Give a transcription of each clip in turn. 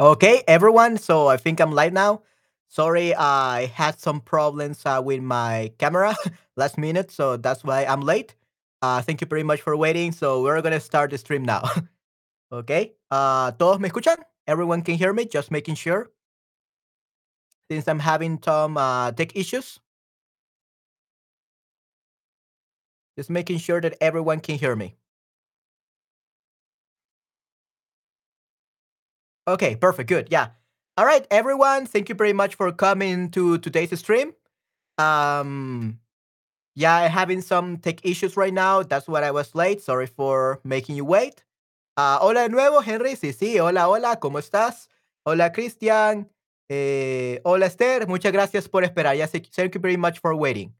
Okay, everyone. So I think I'm live now. Sorry, I had some problems uh, with my camera last minute, so that's why I'm late. Uh, thank you very much for waiting. So we're gonna start the stream now. okay. Uh, todos me escuchan? Everyone can hear me. Just making sure. Since I'm having some uh, tech issues, just making sure that everyone can hear me. Okay, perfect. Good. Yeah. All right, everyone. Thank you very much for coming to today's stream. Um, Yeah, I'm having some tech issues right now. That's why I was late. Sorry for making you wait. Ah, hola de nuevo, Henry. Sí, sí. Hola, hola. ¿Cómo estás? Hola, Christian. Eh, hola, Esther. Muchas gracias por esperar. Yes, thank you very much for waiting.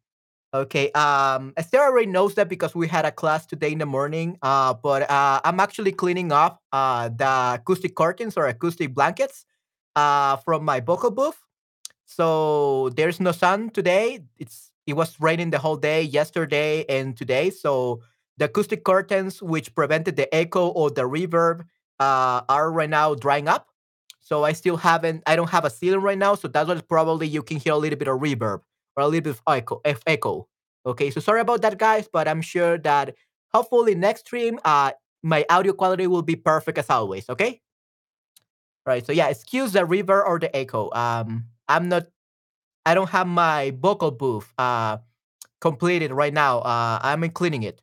Okay. Um, Esther already knows that because we had a class today in the morning. Uh, but uh, I'm actually cleaning up uh, the acoustic curtains or acoustic blankets uh, from my vocal booth. So there's no sun today. It's it was raining the whole day yesterday and today. So the acoustic curtains, which prevented the echo or the reverb, uh, are right now drying up. So I still haven't. I don't have a ceiling right now. So that's why probably you can hear a little bit of reverb or a little bit of echo. Of echo. Okay. So sorry about that, guys. But I'm sure that hopefully next stream, uh, my audio quality will be perfect as always. Okay. Right. So yeah, excuse the reverb or the echo. Um, I'm not I don't have my vocal booth uh, completed right now. Uh, I'm cleaning it.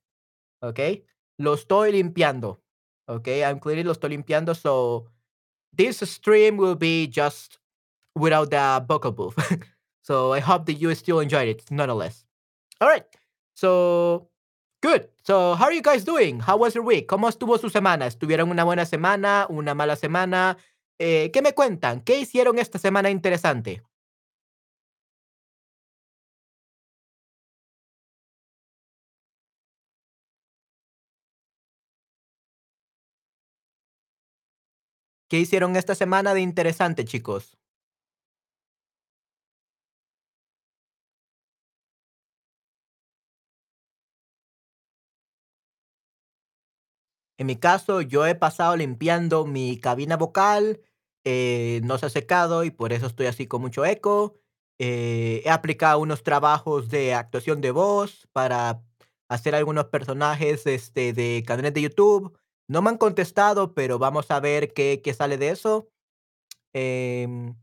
Okay. Lo estoy limpiando. Okay. I'm cleaning, lo estoy limpiando. So this stream will be just without the vocal booth. so I hope that you still enjoyed it nonetheless. All right. So good. So how are you guys doing? How was your week? ¿Cómo estuvo su semana? ¿Estuvieron una buena semana? ¿Una mala semana? Eh, ¿Qué me cuentan? ¿Qué hicieron esta semana interesante? ¿Qué hicieron esta semana de interesante, chicos? En mi caso, yo he pasado limpiando mi cabina vocal, eh, no se ha secado y por eso estoy así con mucho eco. Eh, he aplicado unos trabajos de actuación de voz para hacer algunos personajes este, de canales de YouTube. No me han contestado, pero vamos a ver qué, qué sale de eso. Em,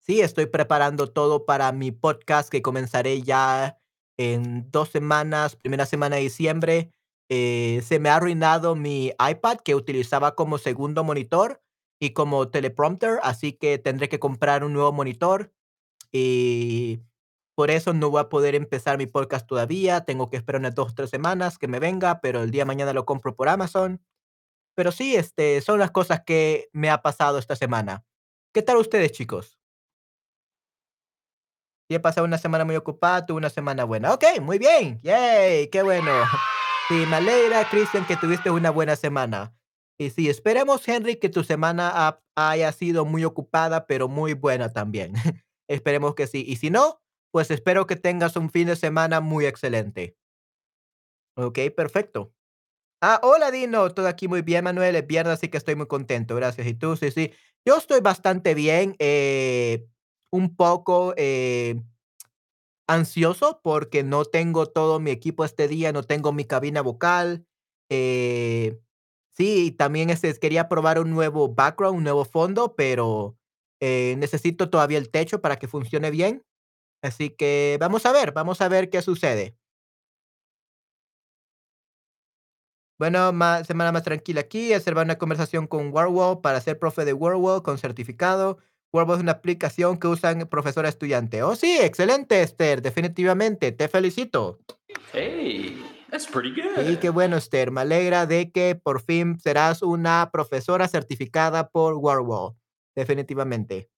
sí, estoy preparando todo para mi podcast que comenzaré ya en dos semanas, primera semana de diciembre. Eh, se me ha arruinado mi iPad que utilizaba como segundo monitor y como teleprompter, así que tendré que comprar un nuevo monitor y por eso no voy a poder empezar mi podcast todavía. Tengo que esperar unas dos o tres semanas que me venga, pero el día mañana lo compro por Amazon. Pero sí, este, son las cosas que me ha pasado esta semana. ¿Qué tal ustedes, chicos? Y he pasado una semana muy ocupada, tuve una semana buena. Okey, muy bien. Yay, qué bueno. Sí, me alegra, Cristian, que tuviste una buena semana. Y sí, esperemos, Henry, que tu semana ha haya sido muy ocupada, pero muy buena también. Esperemos que sí. Y si no, pues espero que tengas un fin de semana muy excelente. Okey, perfecto. Ah, hola Dino, todo aquí muy bien, Manuel. Es viernes, así que estoy muy contento, gracias. ¿Y tú? Sí, sí. Yo estoy bastante bien, eh, un poco, eh, ansioso porque no tengo todo mi equipo este día, no tengo mi cabina vocal. Eh, sí, también este, quería probar un nuevo background, un nuevo fondo, pero eh, necesito todavía el techo para que funcione bien. Así que vamos a ver, vamos a ver qué sucede. Bueno, más, semana más tranquila aquí, hacer una conversación con Warwall para ser profe de Warwall con certificado. Warwall es una aplicación que usan profesor estudiante. Oh, sí, excelente, Esther, definitivamente, te felicito. Hey, that's pretty Sí, qué good. bueno, Esther. Me alegra de que por fin serás una profesora certificada por Warwall, definitivamente.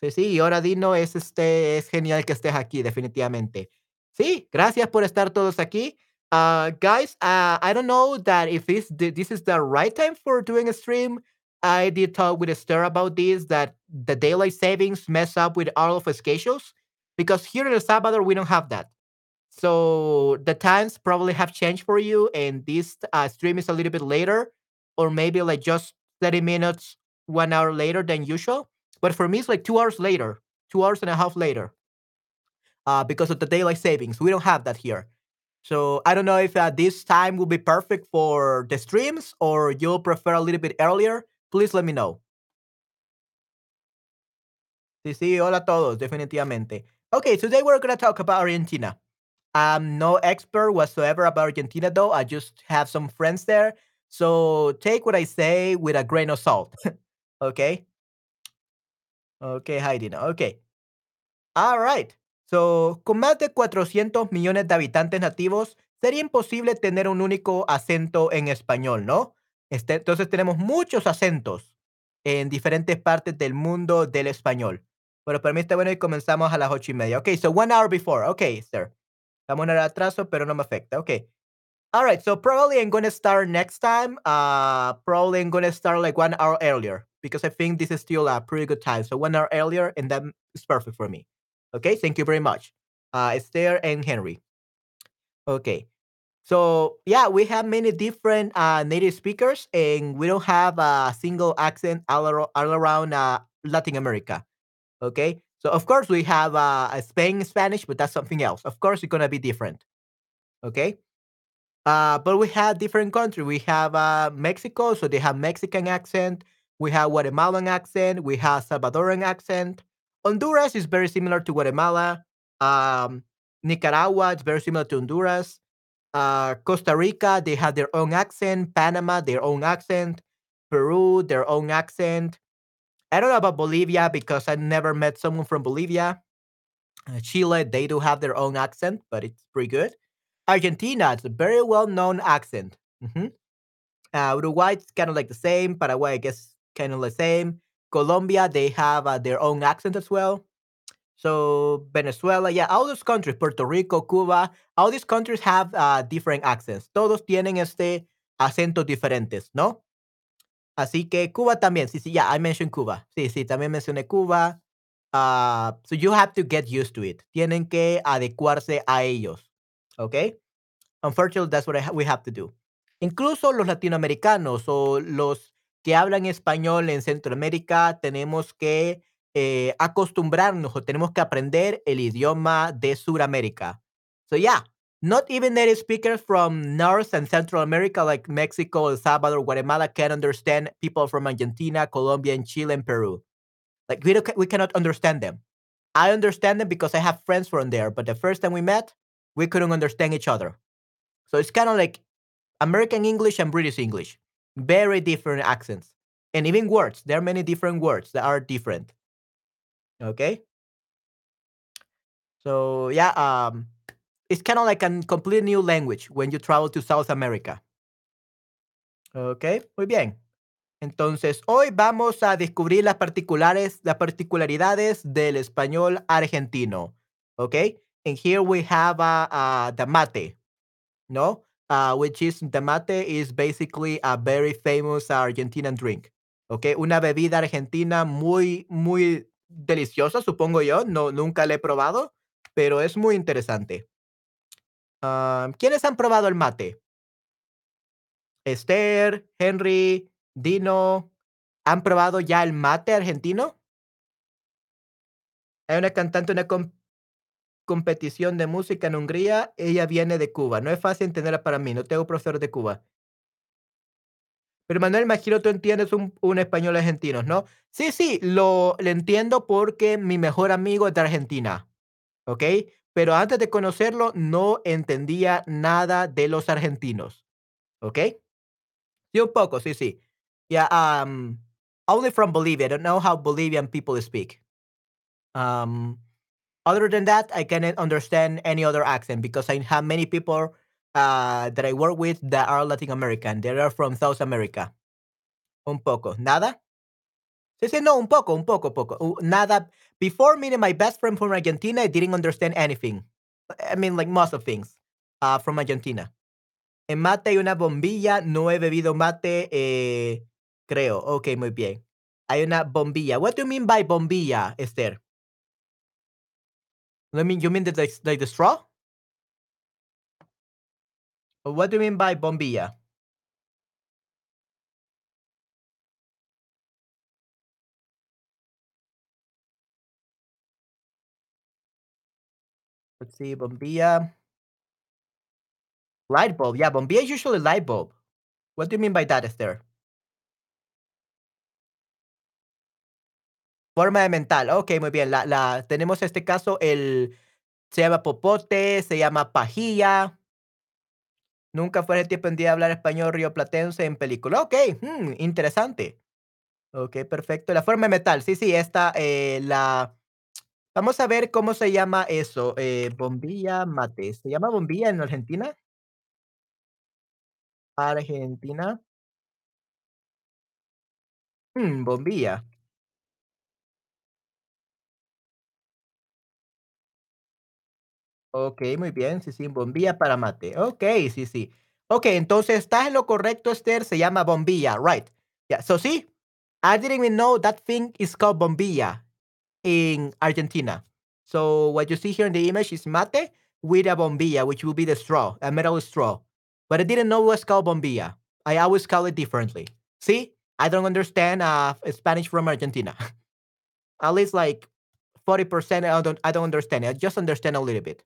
Sí, sí, y ahora Dino es este, es genial que estés aquí, definitivamente. Sí, gracias por estar todos aquí. Uh, guys, uh, I don't know that if this th- this is the right time for doing a stream. I did talk with Esther about this that the daylight savings mess up with all of our schedules because here in El Salvador we don't have that. So the times probably have changed for you, and this uh, stream is a little bit later, or maybe like just 30 minutes one hour later than usual. But for me, it's like two hours later, two hours and a half later, uh, because of the daylight savings. We don't have that here. So I don't know if uh, this time will be perfect for the streams or you'll prefer a little bit earlier. Please let me know. Sí, sí, hola a todos, definitivamente. Okay, today we're going to talk about Argentina. I'm no expert whatsoever about Argentina, though. I just have some friends there. So take what I say with a grain of salt. okay? Okay, Heidi. Okay. All right. So, con más de 400 millones de habitantes nativos, sería imposible tener un único acento en español, ¿no? Este, entonces tenemos muchos acentos en diferentes partes del mundo del español. Bueno, bueno y comenzamos a las ocho y media. Ok, so one hour before. Ok, sir. Estamos en el atraso, pero no me afecta. Ok. All right, so probably I'm going to start next time. Uh, probably I'm going to start like one hour earlier because I think this is still a pretty good time. So one hour earlier, and that is perfect for me. Okay, thank you very much. Uh, Esther and Henry. Okay. So yeah, we have many different uh, native speakers, and we don't have a single accent all, all around uh, Latin America. Okay, so of course we have uh, a Spain Spanish, but that's something else. Of course, it's gonna be different. Okay, uh, but we have different countries. We have uh, Mexico, so they have Mexican accent. We have Guatemalan accent. We have Salvadoran accent. Honduras is very similar to Guatemala. Um, Nicaragua is very similar to Honduras. Uh, Costa Rica, they have their own accent. Panama, their own accent. Peru, their own accent. I don't know about Bolivia because I never met someone from Bolivia. Uh, Chile, they do have their own accent, but it's pretty good. Argentina, it's a very well known accent. Mhm. Uh, Uruguay, it's kind of like the same. Paraguay, I guess, kind of the same. Colombia, they have uh, their own accent as well. So Venezuela, yeah, all those countries, Puerto Rico, Cuba, all these countries have uh, different accents. Todos tienen este acentos diferentes, ¿no? Así que Cuba también, sí, sí, yeah, I mentioned Cuba. Sí, sí, también mencioné Cuba. Uh, so you have to get used to it. Tienen que adecuarse a ellos. Okay? Unfortunately, that's what we have to do. Incluso los latinoamericanos o los que hablan español en Centroamérica tenemos que eh, acostumbrarnos o tenemos que aprender el idioma de Sudamérica. So yeah, not even native speakers from North and Central America like Mexico, El Salvador, Guatemala can understand people from Argentina, Colombia, and Chile and Peru. Like we we cannot understand them. I understand them because I have friends from there, but the first time we met, we couldn't understand each other. So it's kind of like American English and British English, very different accents, and even words. There are many different words that are different. Okay, so yeah, um, it's kind of like a completely new language when you travel to South America. Okay, muy bien. Entonces, hoy vamos a descubrir las particulares, las particularidades del español argentino. Okay, and here we have uh, uh, the mate, no? Uh, which is the mate is basically a very famous Argentinian drink. Okay, una bebida argentina muy, muy deliciosa, supongo yo. No, nunca la he probado, pero es muy interesante. ¿Quiénes han probado el mate? Esther, Henry, Dino, ¿han probado ya el mate argentino? Hay una cantante, una com- competición de música en Hungría, ella viene de Cuba. No es fácil entenderla para mí, no tengo profesor de Cuba. Pero Manuel, imagino tú entiendes un, español argentino, ¿no? Sí, sí, lo entiendo porque mi mejor amigo es de Argentina, ¿ok? Pero antes de conocerlo, no entendía nada de los argentinos, ¿ok? Sí, un poco, sí, sí. Yeah, um, only from Bolivia. I don't know how Bolivian people speak. Um, other than that, I cannot understand any other accent because I have many people uh, that I work with that are Latin American. They are from South America. Un poco. ¿Nada? Sí, sí, no, un poco, un poco, poco. Nada. Before meeting my best friend from Argentina, I didn't understand anything. I mean, like most of things uh, from Argentina. En mate hay una bombilla. No he bebido mate, eh, creo. Ok, muy bien. Hay una bombilla. What do you mean by bombilla, Esther? I mean, you mean the, like, like the straw? What do you mean by bombilla? Let's see, bombilla. Light bulb. Yeah, bombilla is usually light bulb. What do you mean by that, Esther? Forma de mental. Ok, muy bien. La, tenemos este caso, el se llama popote, se llama pajilla. Nunca fue el tiempo en día hablar español rioplatense en película. Ok, mm, interesante. Ok, perfecto. La forma de metal. Sí, sí, esta, eh, la. Vamos a ver cómo se llama eso. Eh, bombilla mate. ¿Se llama bombilla en Argentina? Argentina. Mm, bombilla. Ok, muy bien. Sí, sí, bombilla para mate. Ok, sí, sí. Ok, entonces estás en lo correcto, Esther. Se llama bombilla, right? Yeah. So see, I didn't even know that thing is called bombilla in Argentina. So what you see here in the image is mate with a bombilla, which will be the straw, a metal straw. But I didn't know it was called bombilla. I always call it differently. See, I don't understand uh, Spanish from Argentina. At least like 40% I don't, I don't understand it. I just understand a little bit.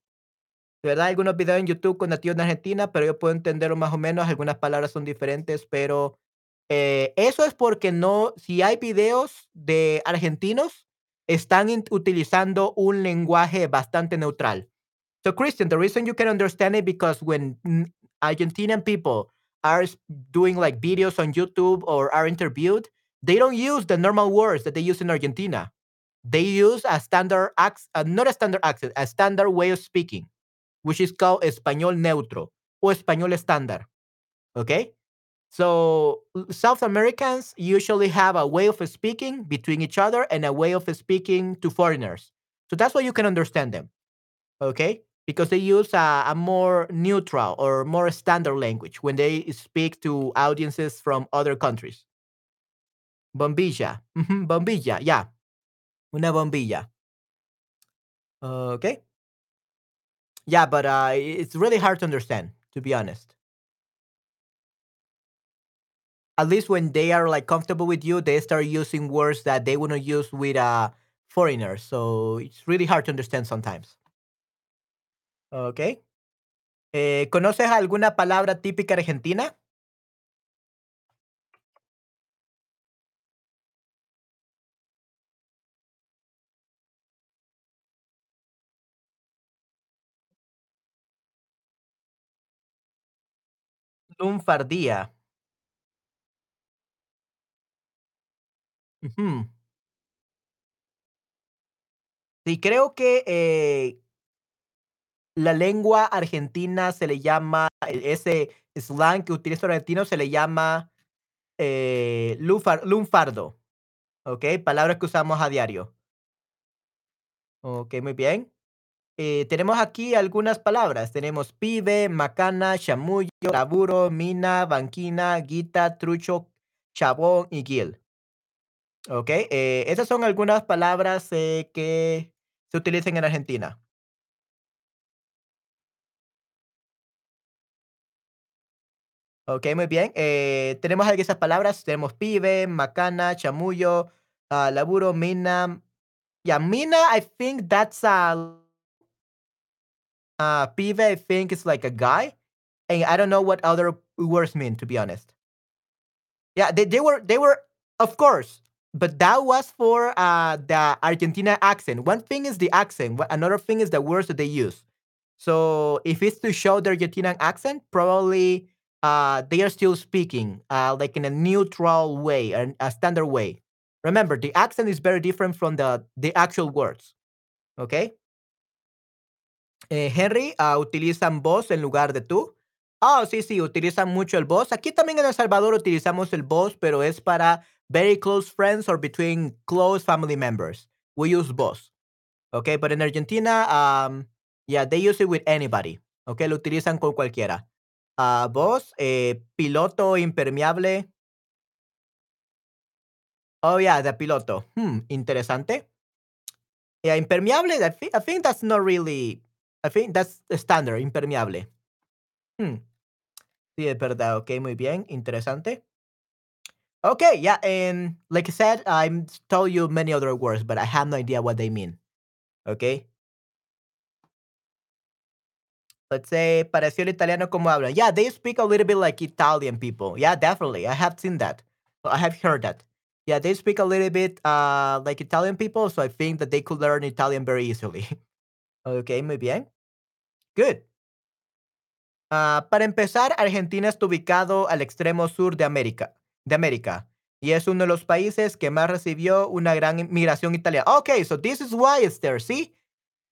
De verdad, algunos videos en YouTube con nativos de Argentina, pero yo puedo entenderlo más o menos. Algunas palabras son diferentes, pero eh, eso es porque no, si hay videos de argentinos, están utilizando un lenguaje bastante neutral. So, Christian, the reason you can understand it because when Argentinian people are doing like videos on YouTube or are interviewed, they don't use the normal words that they use in Argentina. They use a standard accent, uh, not a standard accent, a standard way of speaking, which is called español neutro or español estándar. Okay? So South Americans usually have a way of speaking between each other and a way of speaking to foreigners. So that's why you can understand them. Okay? Because they use a, a more neutral or more standard language when they speak to audiences from other countries. Bombilla. Bombilla, yeah. Una bombilla. Okay? Yeah, but uh, it's really hard to understand, to be honest. At least when they are like comfortable with you, they start using words that they wouldn't use with a foreigner. So it's really hard to understand sometimes. Okay. Eh, ¿Conoces alguna palabra típica argentina? Lunfardía. Ujú. Sí, creo que eh, la lengua argentina se le llama, e- ese slang que utiliza el argentino se le llama eh, lunfar- lunfardo. Ok, palabras que usamos a diario. Ok, muy bien. Eh, tenemos aquí algunas palabras. Tenemos pibe, macana, chamullo, laburo, mina, banquina, guita, trucho, chabón y guil. ¿Ok? Eh, esas son algunas palabras eh, que se utilizan en Argentina. ¿Ok? Muy bien. Eh, tenemos aquí esas palabras. Tenemos pibe, macana, chamullo, ah, laburo, mina. Yeah, mina, I think that's a uh, pibe, I think it's like a guy. And I don't know what other words mean, to be honest. Yeah, they were they were of course, but that was for uh the Argentina accent. One thing is the accent, another thing is the words that they use. So if it's to show the Argentinian accent, probably uh they are still speaking uh like in a neutral way and a standard way. Remember, the accent is very different from the the actual words. Okay. Eh, Henry, ah, utilizan vos en lugar de tú. Ah, sí, sí, utilizan mucho el vos. Aquí también en El Salvador utilizamos el vos, pero es para very close friends or between close family members. We use vos. Okay, but in Argentina, um, yeah, they use it with anybody. Okay, lo utilizan con cualquiera. Ah, vos, eh, piloto impermeable. Oh, yeah, de piloto. Hmm, interesante. Yeah, impermeable, I, thi- I think that's not really, I think that's the standard, impermeable. Hmm. Sí, es verdad. Ok, muy bien. Interesante. Okay, yeah, and like I said, I'm told you many other words, but I have no idea what they mean. Okay. Let's say, pareció el italiano como hablan. Yeah, they speak a little bit like Italian people. Yeah, definitely. I have seen that. I have heard that. Yeah, they speak a little bit uh, like Italian people, so I think that they could learn Italian very easily. okay, muy bien. Good. Uh, para empezar, Argentina está ubicado al extremo sur de América, de América, y es uno de los países que más recibió una gran migración italiana. Okay, so this is why it's there, see?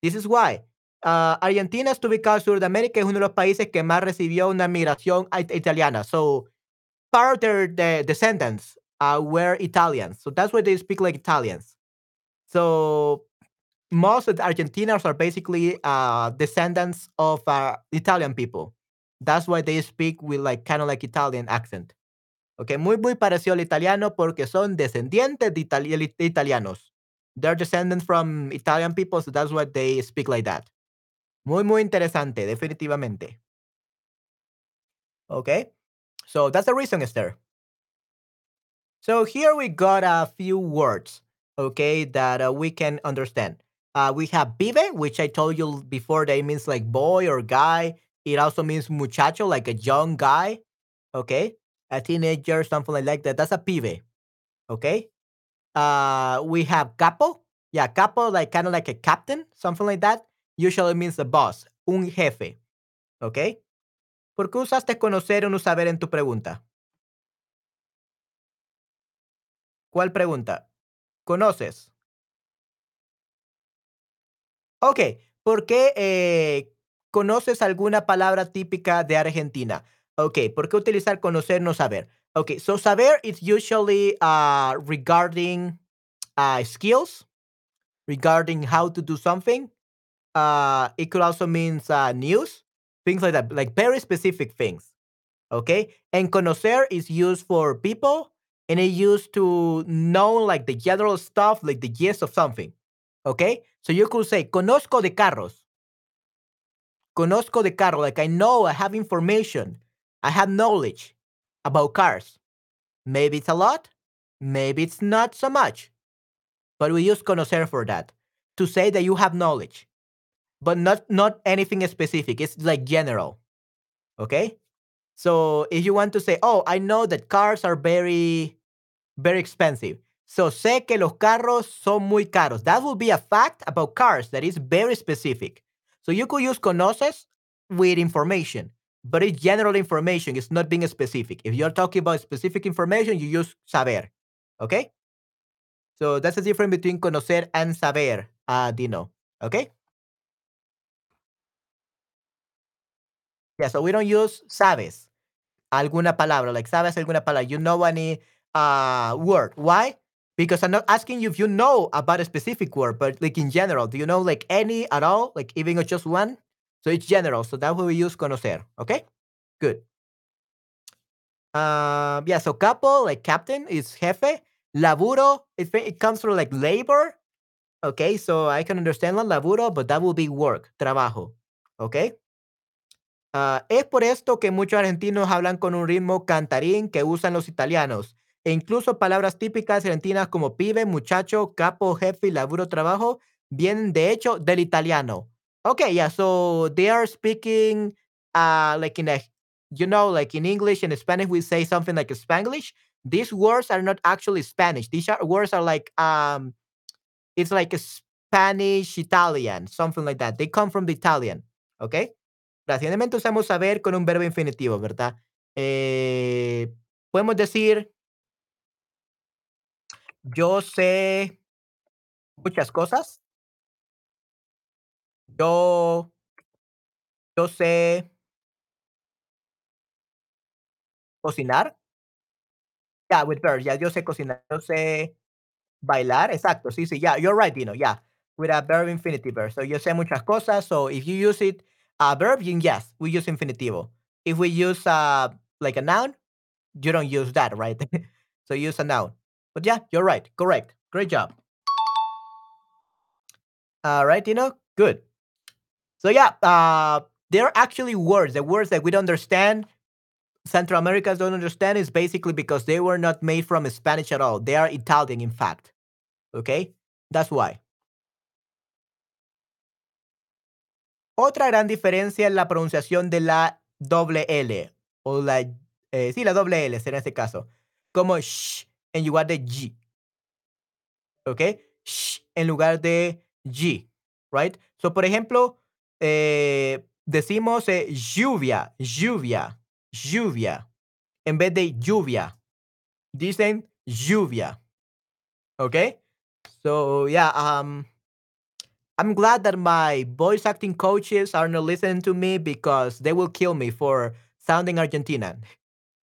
This is why. Uh, Argentina está ubicado al sur de América, es uno de los países que más recibió una migración italiana. So, part of their, their descendants were Italians. So that's why they speak like Italians. So most of the Argentinians are basically uh, descendants of uh, Italian people. That's why they speak with like kind of like Italian accent. Okay, muy muy parecido al italiano porque son descendientes de, itali italianos. They're descendants from Italian people, so that's why they speak like that. Muy muy interesante, definitivamente. Okay, so that's the reason, Esther. So here we got a few words, okay, that uh, we can understand. Uh, we have pibe, which I told you before that means like boy or guy. It also means muchacho, like a young guy, okay, a teenager, something like that. That's a pibe, okay. Uh, we have capo, yeah, capo, like kind of like a captain, something like that. Usually means the boss, un jefe, okay. ¿Por qué usaste conocer o no saber en tu pregunta? ¿Cuál pregunta? ¿Conoces? Ok, ¿por qué eh, conoces alguna palabra típica de Argentina? Ok, ¿por qué utilizar conocer, no saber? Ok, so saber is usually uh, regarding uh, skills, regarding how to do something. Uh, it could also mean uh, news, things like that, like very specific things. Okay, and conocer is used for people and it used to know like the general stuff, like the gist of something. Okay? So you could say, conozco de carros. Conozco de carro. Like I know, I have information, I have knowledge about cars. Maybe it's a lot, maybe it's not so much. But we use conocer for that to say that you have knowledge, but not not anything specific. It's like general. Okay? So if you want to say, oh, I know that cars are very, very expensive. So sé que los carros son muy caros. That would be a fact about cars that is very specific. So you could use conoces with information, but it's general information. It's not being specific. If you're talking about specific information, you use saber. Okay? So that's the difference between conocer and saber, uh, Dino. Okay? Yeah, so we don't use sabes. Alguna palabra, like sabes alguna palabra. You know any uh, word. Why? Because I'm not asking you if you know about a specific word, but like in general, do you know like any at all? Like even just one? So it's general. So what we use conocer. Okay? Good. Um, yeah, so capo, like captain, is jefe. Laburo, it, comes from like labor. Okay, so I can understand la laburo, but that will be work, trabajo. Okay? Uh, es por esto que muchos argentinos hablan con un ritmo cantarín que usan los italianos, e incluso palabras típicas argentinas como pibe, muchacho, capo, jefe laburo, trabajo, vienen de hecho del italiano. Okay, yeah, so they are speaking uh, like in a, you know, like in English and Spanish, we say something like Spanglish. These words are not actually Spanish. These are, words are like, um, it's like a Spanish Italian, something like that. They come from the Italian, okay? Recientemente usamos saber con un verbo infinitivo, ¿verdad? Eh, podemos decir, yo sé muchas cosas. Yo, yo sé cocinar. Yeah, with verbs. Yeah, yo sé cocinar. Yo sé bailar. Exacto. Sí, sí. Yeah, you're right, Dino. Yeah, with a verb infinitive. So yo sé muchas cosas. So if you use it a verb, yes, we use infinitivo. If we use uh, like a noun, you don't use that, right? so use a noun. But yeah, you're right. Correct. Great job. All right, Dino. good. So yeah, uh, there are actually words. The words that we don't understand, Central Americans don't understand, is basically because they were not made from Spanish at all. They are Italian, in fact. Okay, that's why. Otra gran diferencia es la pronunciación de la doble L o la eh, sí, la doble L en este caso, como sh en lugar de g. ¿Ok? Sh en lugar de g, right? So, por ejemplo, eh, decimos eh, lluvia, lluvia, lluvia, en vez de lluvia. Dicen lluvia. Okay? So, yeah, um, I'm glad that my voice acting coaches are not listening to me because they will kill me for sounding Argentinian.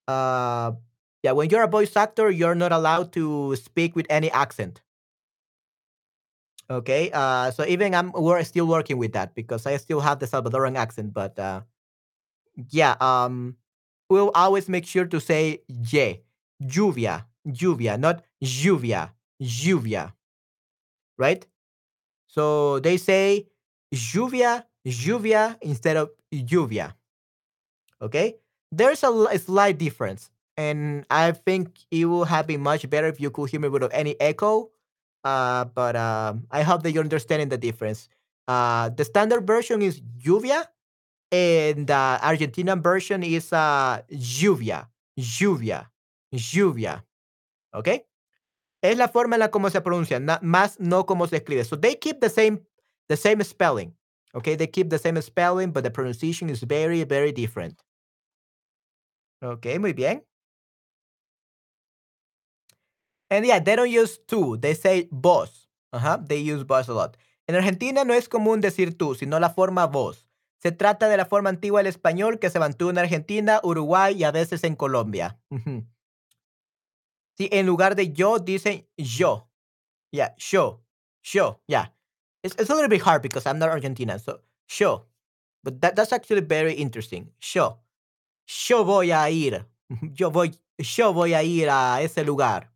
Uh, yeah, when you're a voice actor, you're not allowed to speak with any accent. Okay, uh, so even I'm we're still working with that because I still have the Salvadoran accent, but uh, yeah, um, we'll always make sure to say ye, lluvia, lluvia, not lluvia, lluvia, right? So they say lluvia, lluvia instead of lluvia. Okay, there's a slight difference, and I think it would have been much better if you could hear me without any echo. Uh, but um, I hope that you're understanding the difference. Uh, the standard version is lluvia, and the Argentinian version is uh, lluvia, lluvia, lluvia. Okay. Es la forma en la como se pronuncia, más no como se escribe. So they keep the same the same spelling. Okay, they keep the same spelling, but the pronunciation is very, very different. Okay, muy bien. And yeah, they don't use tú, they say vos. Ajá, they use vos a lot. En Argentina no es común decir tú, sino la forma vos. Se trata de la forma antigua del español que se mantuvo en Argentina, Uruguay y a veces en Colombia. Sí, en lugar de yo dicen yo. Yeah, yo. Yo. Yeah. It's, a little bit hard because I'm not Argentinian. So, yo. But that, that's actually very interesting. Yo. Yo voy a ir. Yo voy, yo voy a ir a ese lugar.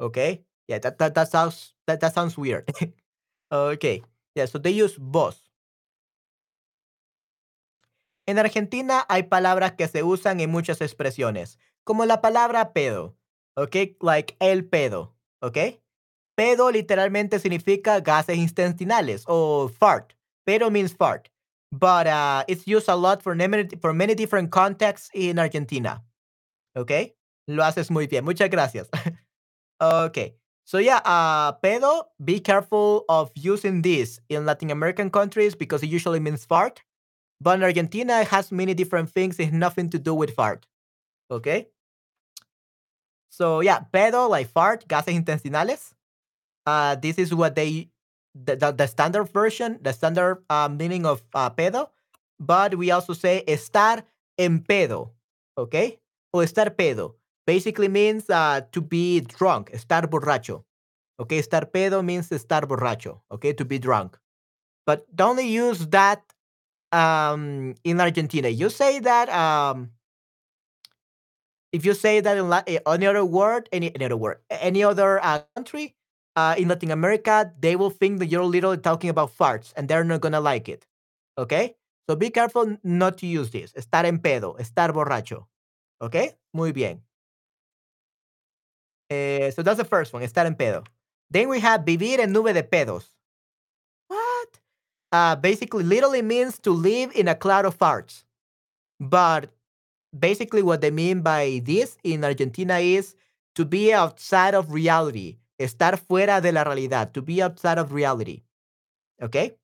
Okay? Yeah, that, that, that sounds that, that sounds weird. okay. Yeah, so they use vos. En Argentina hay palabras que se usan en muchas expresiones, como la palabra pedo. Okay? Like el pedo. Okay? Pedo literalmente significa gases intestinales o fart. Pedo means fart. But uh, it's used a lot for many, for many different contexts in Argentina. Okay? Lo haces muy bien. Muchas gracias. okay. So yeah, uh, pedo, be careful of using this in Latin American countries because it usually means fart. But in Argentina, it has many different things. It nothing to do with fart. Okay? So yeah, pedo, like fart, gases intestinales. Uh, this is what they, the, the, the standard version, the standard uh, meaning of uh, pedo. But we also say estar en pedo. Okay? O estar pedo. Basically means uh, to be drunk, estar borracho. Okay? Estar pedo means estar borracho. Okay? To be drunk. But don't use that um, in Argentina. You say that um, if you say that in La- eh, any other word, any, any other word, any other uh, country uh, in Latin America, they will think that you're literally talking about farts, and they're not gonna like it. Okay, so be careful not to use this. Estar en pedo, estar borracho. Okay, muy bien. Eh, so that's the first one, estar en pedo. Then we have vivir en nube de pedos. What? Uh, basically, literally means to live in a cloud of farts. But basically, what they mean by this in Argentina is to be outside of reality, estar fuera de la realidad, to be outside of reality. Okay?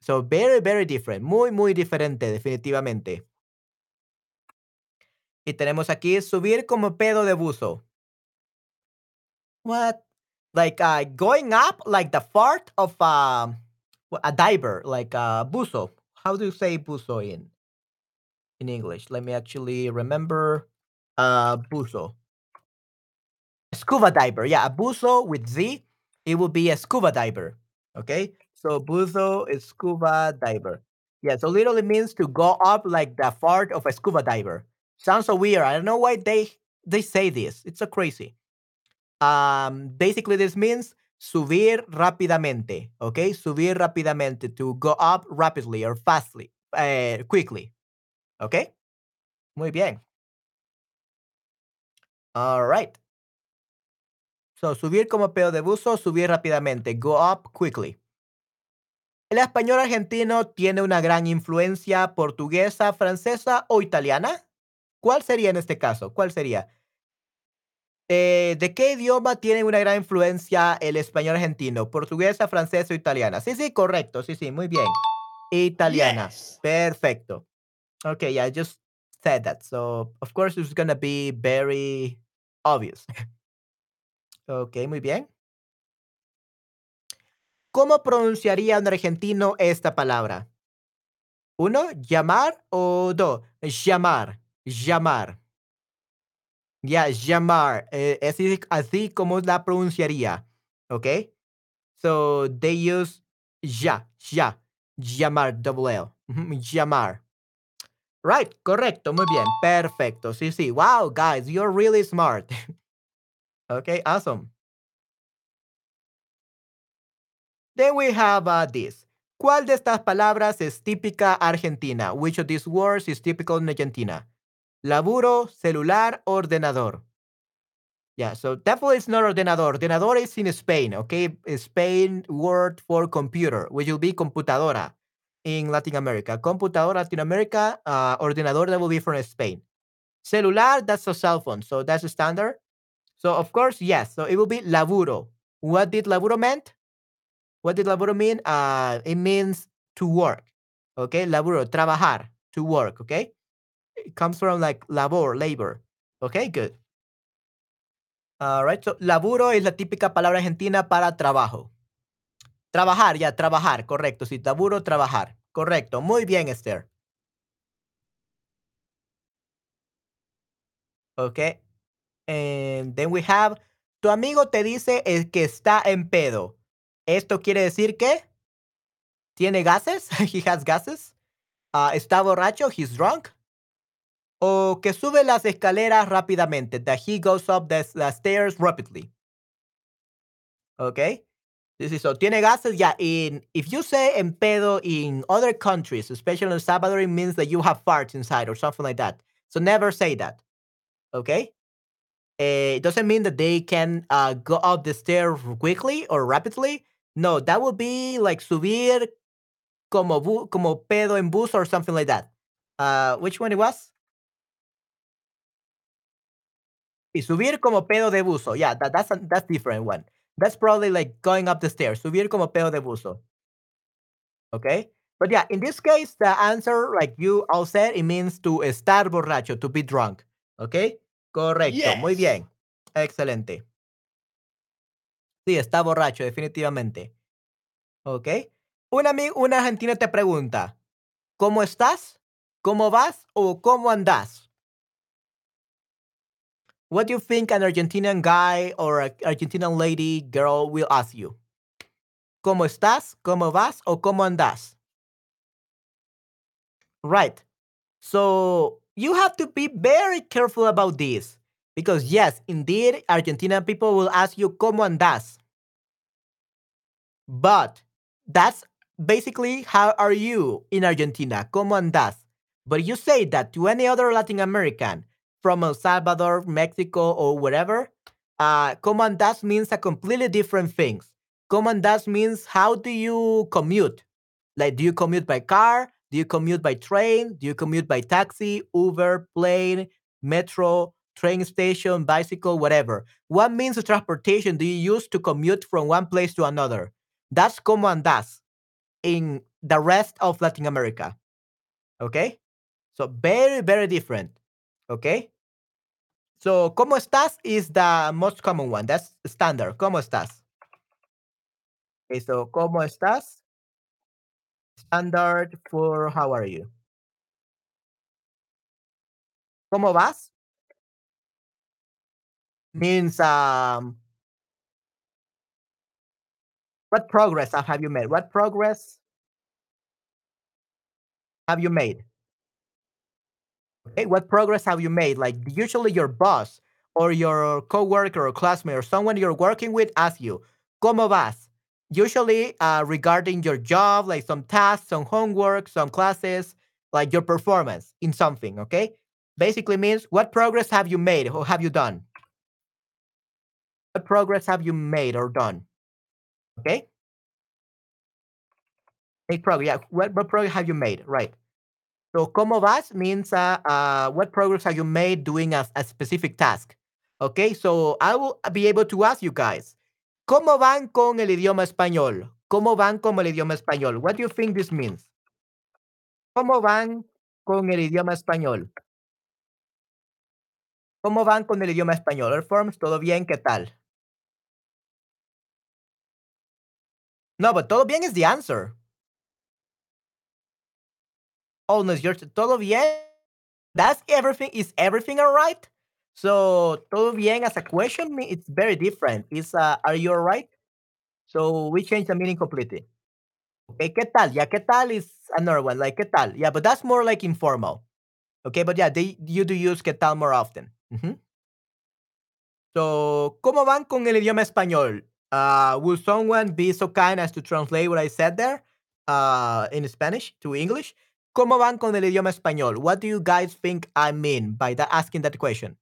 So, very, very different. Muy, muy diferente, definitivamente. Y tenemos aquí subir como pedo de buzo. What? Like uh, going up like the fart of um, a diver, like a buzo. How do you say buzo in in English? Let me actually remember. Uh, buzo. Scuba diver. Yeah, a buzo with Z. It will be a scuba diver. Okay. So buzo is scuba diver. Yeah. So literally means to go up like the fart of a scuba diver. Sounds so weird. I don't know why they they say this. It's so crazy. Um, basically, this means subir rápidamente. Okay, subir rápidamente to go up rapidly or fastly, uh, quickly. Okay, muy bien. All right. So subir como pedo de buzo, subir rápidamente. Go up quickly. ¿El español argentino tiene una gran influencia portuguesa, francesa o italiana? ¿Cuál sería en este caso? ¿Cuál sería? Eh, ¿de qué idioma tiene una gran influencia el español argentino? ¿Portuguesa, francesa o italiana? Sí, sí, correcto. Sí, sí, muy bien. Italiana. Yes. Perfecto. Okay, yeah, I just said that. So, of course, it's gonna be very obvious. ok, muy bien. ¿Cómo pronunciaría un argentino esta palabra? Uno, llamar o dos, llamar, llamar. Ya, llamar. Eh, así, así como la pronunciaría. ¿Ok? So they use ya, ya. Llamar, double L. Llamar. Right, correcto, muy bien, perfecto. Sí, sí. Wow, guys, you're really smart. okay, awesome. Then we have uh, this. ¿Cuál de estas palabras es típica argentina? Which of these words is typical in Argentina? Laburo, celular, ordenador. Yeah, so definitely it's not ordenador. Ordenador is in Spain, okay? Spain word for computer, which will be computadora in Latin America. Computadora Latin America, uh, ordenador that will be from Spain. Celular, that's a cell phone, so that's a standard. So of course, yes. So it will be laburo. What did laburo meant? What did laburo mean? Uh, it means to work. Okay, laburo, trabajar, to work. Okay, it comes from like labor, labor. Okay, good. All right, so laburo es la típica palabra argentina para trabajo. Trabajar, ya, trabajar, correcto. Sí, laburo, trabajar. Correcto. Muy bien, Esther. Okay. And then we have, tu amigo te dice el que está en pedo. ¿Esto quiere decir que tiene gases? He has gases. Ah, está borracho. He's drunk. O que sube las escaleras rápidamente. That he goes up the, stairs rapidly. Okay. This is so. Tiene gases. Yeah. In if you say en pedo in other countries, especially in Salvador, it means that you have farts inside or something like that. So never say that. Okay. Eh, it doesn't mean that they can uh, go up the stairs quickly or rapidly. No, that would be like subir como, como pedo en bus or something like that. Uh, which one it was? Y subir como pedo de buzo. Yeah, that, that's a, that's different one. That's probably like going up the stairs. Subir como pedo de buzo. Okay. But yeah, in this case, the answer, like you all said, it means to estar borracho, to be drunk. Okay. Correcto. Muy bien. Excelente. Sí, está borracho, definitivamente. Ok. Un amigo, un argentino te pregunta, ¿cómo estás? ¿Cómo vas? ¿O cómo andas? What do you think an Argentinian guy or an Argentinian lady, girl will ask you? ¿Cómo estás? ¿Cómo vas? ¿O cómo andas? Right. So you have to be very careful about this. Because yes, indeed, Argentinian people will ask you ¿Cómo andas? But that's basically how are you in Argentina? ¿Cómo andas? But you say that to any other Latin American from El Salvador, Mexico, or wherever, uh, ¿Cómo andas means a completely different thing. ¿Cómo andas means how do you commute? Like, do you commute by car? Do you commute by train? Do you commute by taxi, Uber, plane, metro, train station, bicycle, whatever? What means of transportation do you use to commute from one place to another? That's como andas in the rest of Latin America. Okay? So very, very different. Okay? So, ¿cómo estás is the most common one. That's standard. ¿Cómo estás? Okay, so, ¿cómo estás? Standard for how are you? ¿Cómo vas? Means um what progress have you made? What progress have you made? Okay, what progress have you made? Like usually your boss or your coworker or classmate or someone you're working with asks you, ¿Cómo vas? Usually uh, regarding your job, like some tasks, some homework, some classes, like your performance in something, okay? Basically means what progress have you made or have you done? What progress have you made or done? Okay? Make progress. Yeah. What, what progress have you made? Right. So, ¿cómo vas? means uh, uh, what progress have you made doing a, a specific task? Okay, so I will be able to ask you guys, ¿cómo van con el idioma español? ¿Cómo van con el idioma español? What do you think this means? ¿Cómo van con el idioma español? ¿Cómo van con el idioma español? All forms, ¿todo bien? ¿Qué tal? No, but todo bien is the answer. Oh, no, it's yours. Todo bien. That's everything. Is everything all right? So, todo bien as a question, it's very different. It's, uh, are you all right? So, we change the meaning completely. Okay, ¿qué tal? Yeah, ¿qué tal is another one. Like, ¿qué tal? Yeah, but that's more like informal. Okay, but yeah, they, you do use ¿qué tal more often. Mhm. So, ¿cómo van con el idioma español? Uh, will someone be so kind as to translate what I said there uh, in Spanish to English? ¿Cómo van con el idioma español? What do you guys think I mean by asking that question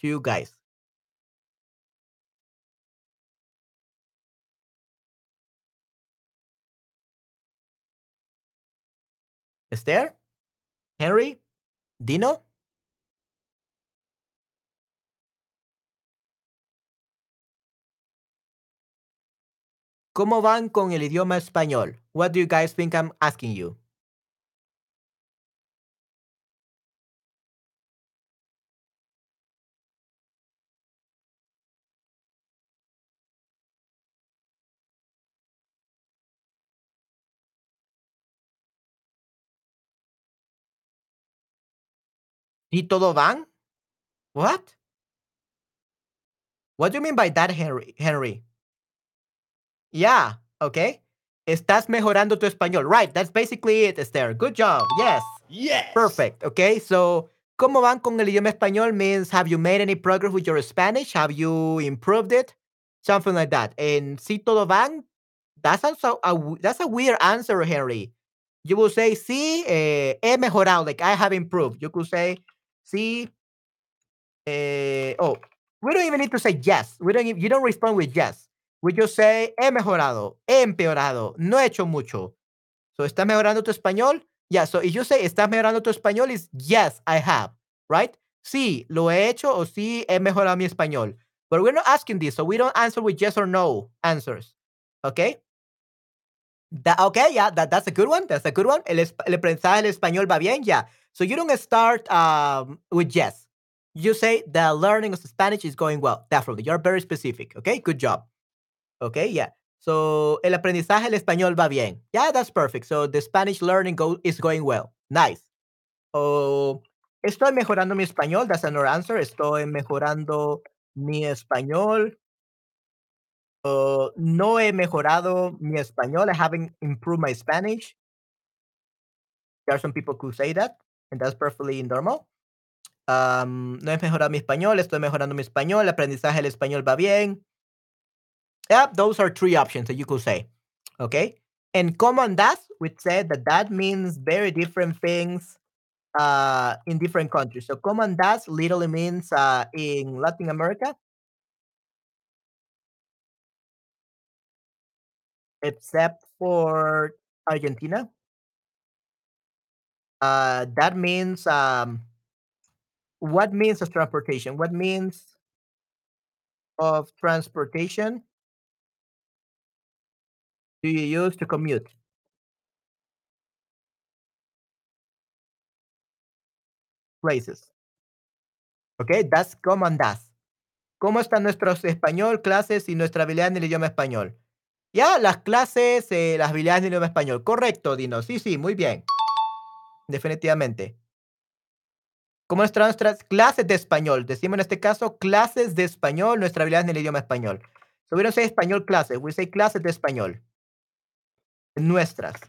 to you guys? Esther? Henry? Dino? ¿Cómo van con el idioma español? What do you guys think I'm asking you? ¿Y todo van? What? What do you mean by that, Henry? Henry? Yeah, okay. Estás mejorando tu español. Right, that's basically it, Esther. Good job. Yes. Yes. Perfect. Okay, so ¿cómo van con el idioma español means have you made any progress with your Spanish? Have you improved it? Something like that. And si todo van, that's also a, that's a weird answer, Henry. You will say sí, eh, he mejorado, like I have improved. You could say sí. Eh, oh, we don't even need to say yes. We don't. e- You don't respond with yes. We just say he mejorado, he empeorado, no he hecho mucho. So, ¿estás mejorando tu español? Yeah, so if you say, ¿estás mejorando tu español? is yes, I have, right? Sí, lo he hecho o sí he mejorado mi español. But we're not asking this, so we don't answer with yes or no answers. Okay? That, okay, yeah, that, that's a good one. That's a good one. El, el aprendizaje del español va bien, yeah. So you don't start um, with yes. You say the learning of Spanish is going well. Definitely. You're very specific. Okay, good job. Okay, yeah. So el aprendizaje del español va bien. Yeah, that's perfect. So the Spanish learning go, is going well. Nice. Oh, estoy mejorando mi español. That's another answer. Estoy mejorando mi español. Oh, no he mejorado mi español. I haven't improved my Spanish. There are some people who say that, and that's perfectly normal. Um, no he mejorado mi español. Estoy mejorando mi español. El aprendizaje del español va bien. Yeah, those are three options that you could say. Okay. And common das, we said that that means very different things uh, in different countries. So common das literally means uh, in Latin America, except for Argentina. Uh, that means um, what means of transportation? What means of transportation do you use to commute? Places. Okay, that's common das. ¿Cómo están nuestros español, clases y nuestra habilidad en el idioma español? Ya, las clases, eh, las habilidades del idioma español. Correcto, Dino. Sí, sí, muy bien. Definitivamente. ¿Cómo están nuestras clases de español? Decimos en este caso clases de español, nuestra habilidad en el idioma español. So we don't say español clases, we say clases de español. Nuestras.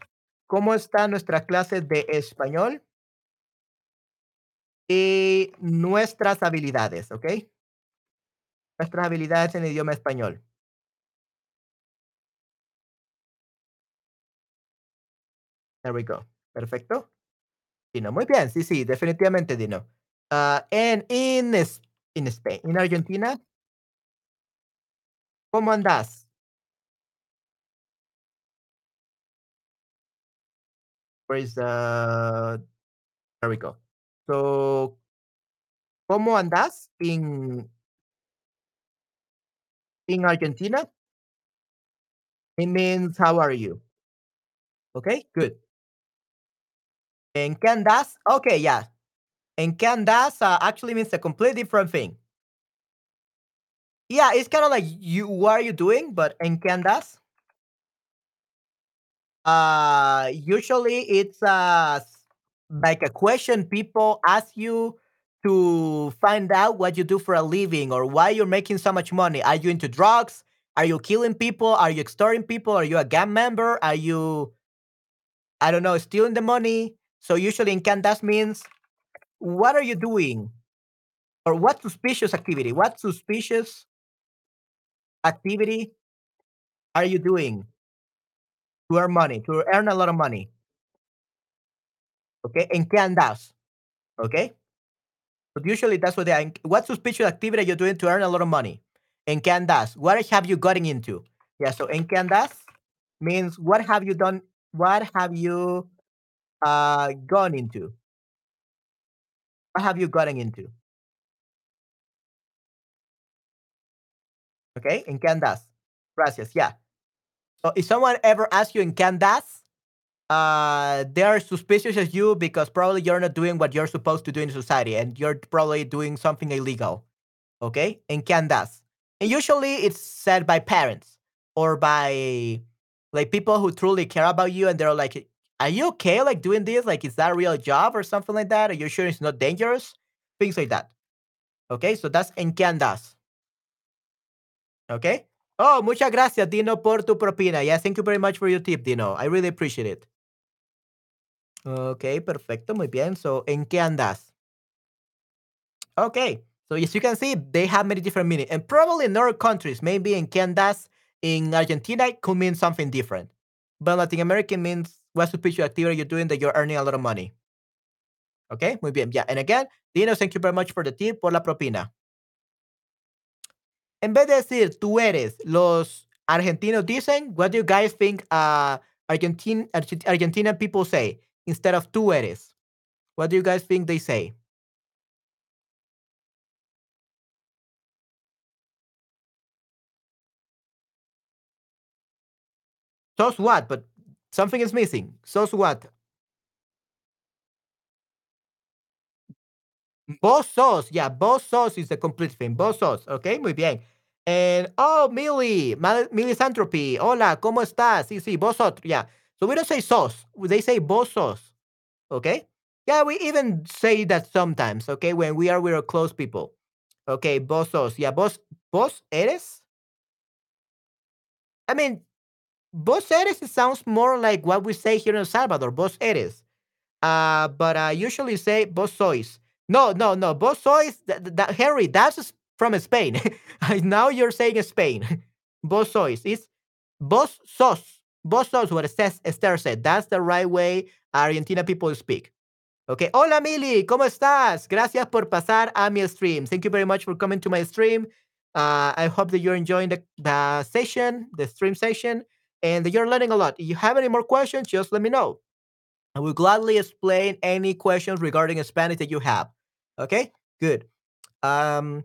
¿Cómo están nuestras clases de español? Y nuestras habilidades, ¿ok? Nuestras habilidades en el idioma español. There we go. Perfecto. Dino, muy bien. Sí, sí, definitivamente, Dino. Ah, and in, in Spain, in Argentina, ¿cómo andás? Where is the? There we go. So, ¿cómo andas in in Argentina? It means how are you? Okay, good. En qué andas? Okay, yeah. En qué andas uh, actually means a completely different thing. Yeah, it's kind of like you. What are you doing? But en qué andas? Uh, usually it's uh like a question people ask you to find out what you do for a living or why you're making so much money. Are you into drugs? Are you killing people? Are you extorting people? Are you a gang member? Are you I don't know, stealing the money? So usually in Candas means what are you doing? Or what suspicious activity? What suspicious activity are you doing to earn money, to earn a lot of money? Okay, en qué andas? Okay, but usually that's what they are. What suspicious activity are you doing to earn a lot of money? En qué andas? What have you gotten into? Yeah, so en qué andas means what have you done? What have you uh gone into? What have you gotten into? Okay, en qué andas? Gracias. Yeah. So if someone ever asks you in qué andas, uh, they're suspicious of you because probably you're not doing what you're supposed to do in society and you're probably doing something illegal. Okay? In qué andas? And usually it's said by parents or by like people who truly care about you and they're like, Are you okay like doing this? Like, is that a real job or something like that? Are you sure it's not dangerous? Things like that. Okay, so that's en qué andas. Okay. Oh, muchas gracias, Dino, por tu propina. Yeah, thank you very much for your tip, Dino. I really appreciate it. Okay, perfecto, muy bien. So, ¿en qué andas? Okay, so as you can see, they have many different meanings. And probably in other countries, maybe in qué andas, in Argentina, it could mean something different. But Latin American means what's the picture activity you're doing that you're earning a lot of money. Okay, muy bien. Yeah, and again, Dino, thank you very much for the tip, por la propina. En vez de decir tú eres, los argentinos dicen, what do you guys think uh, Argentine, Argent- Argentinian people say instead of tú eres? What do you guys think they say? Sos what? But something is missing. Sos what? Vos sos. Yeah, vos sos is the complete thing. Vos sos. Okay, muy bien. And oh, Millie, Milisantropy. Hola, ¿cómo estás? Sí, sí, vosotros. Yeah. So we don't say sos. They say vos sos. Okay. Yeah, we even say that sometimes. Okay, when we are with our close people. Okay, vos sos. Yeah, vos, vos eres. I mean, vos eres. Sounds more like what we say here in El Salvador. Vos eres. Uh, but I usually say vos sois. No, no, no. Vos sois, th- th- Henry, that's from Spain. now you're saying Spain. vos sois. It's vos sos. Vos sos what Esther said. That's the right way Argentina people speak. Okay. Hola, Mili. ¿Cómo estás? Gracias por pasar a mi stream. Thank you very much for coming to my stream. Uh, I hope that you're enjoying the, the session, the stream session, and you're learning a lot. If you have any more questions, just let me know. I will gladly explain any questions regarding Spanish that you have. Okay, good. Um,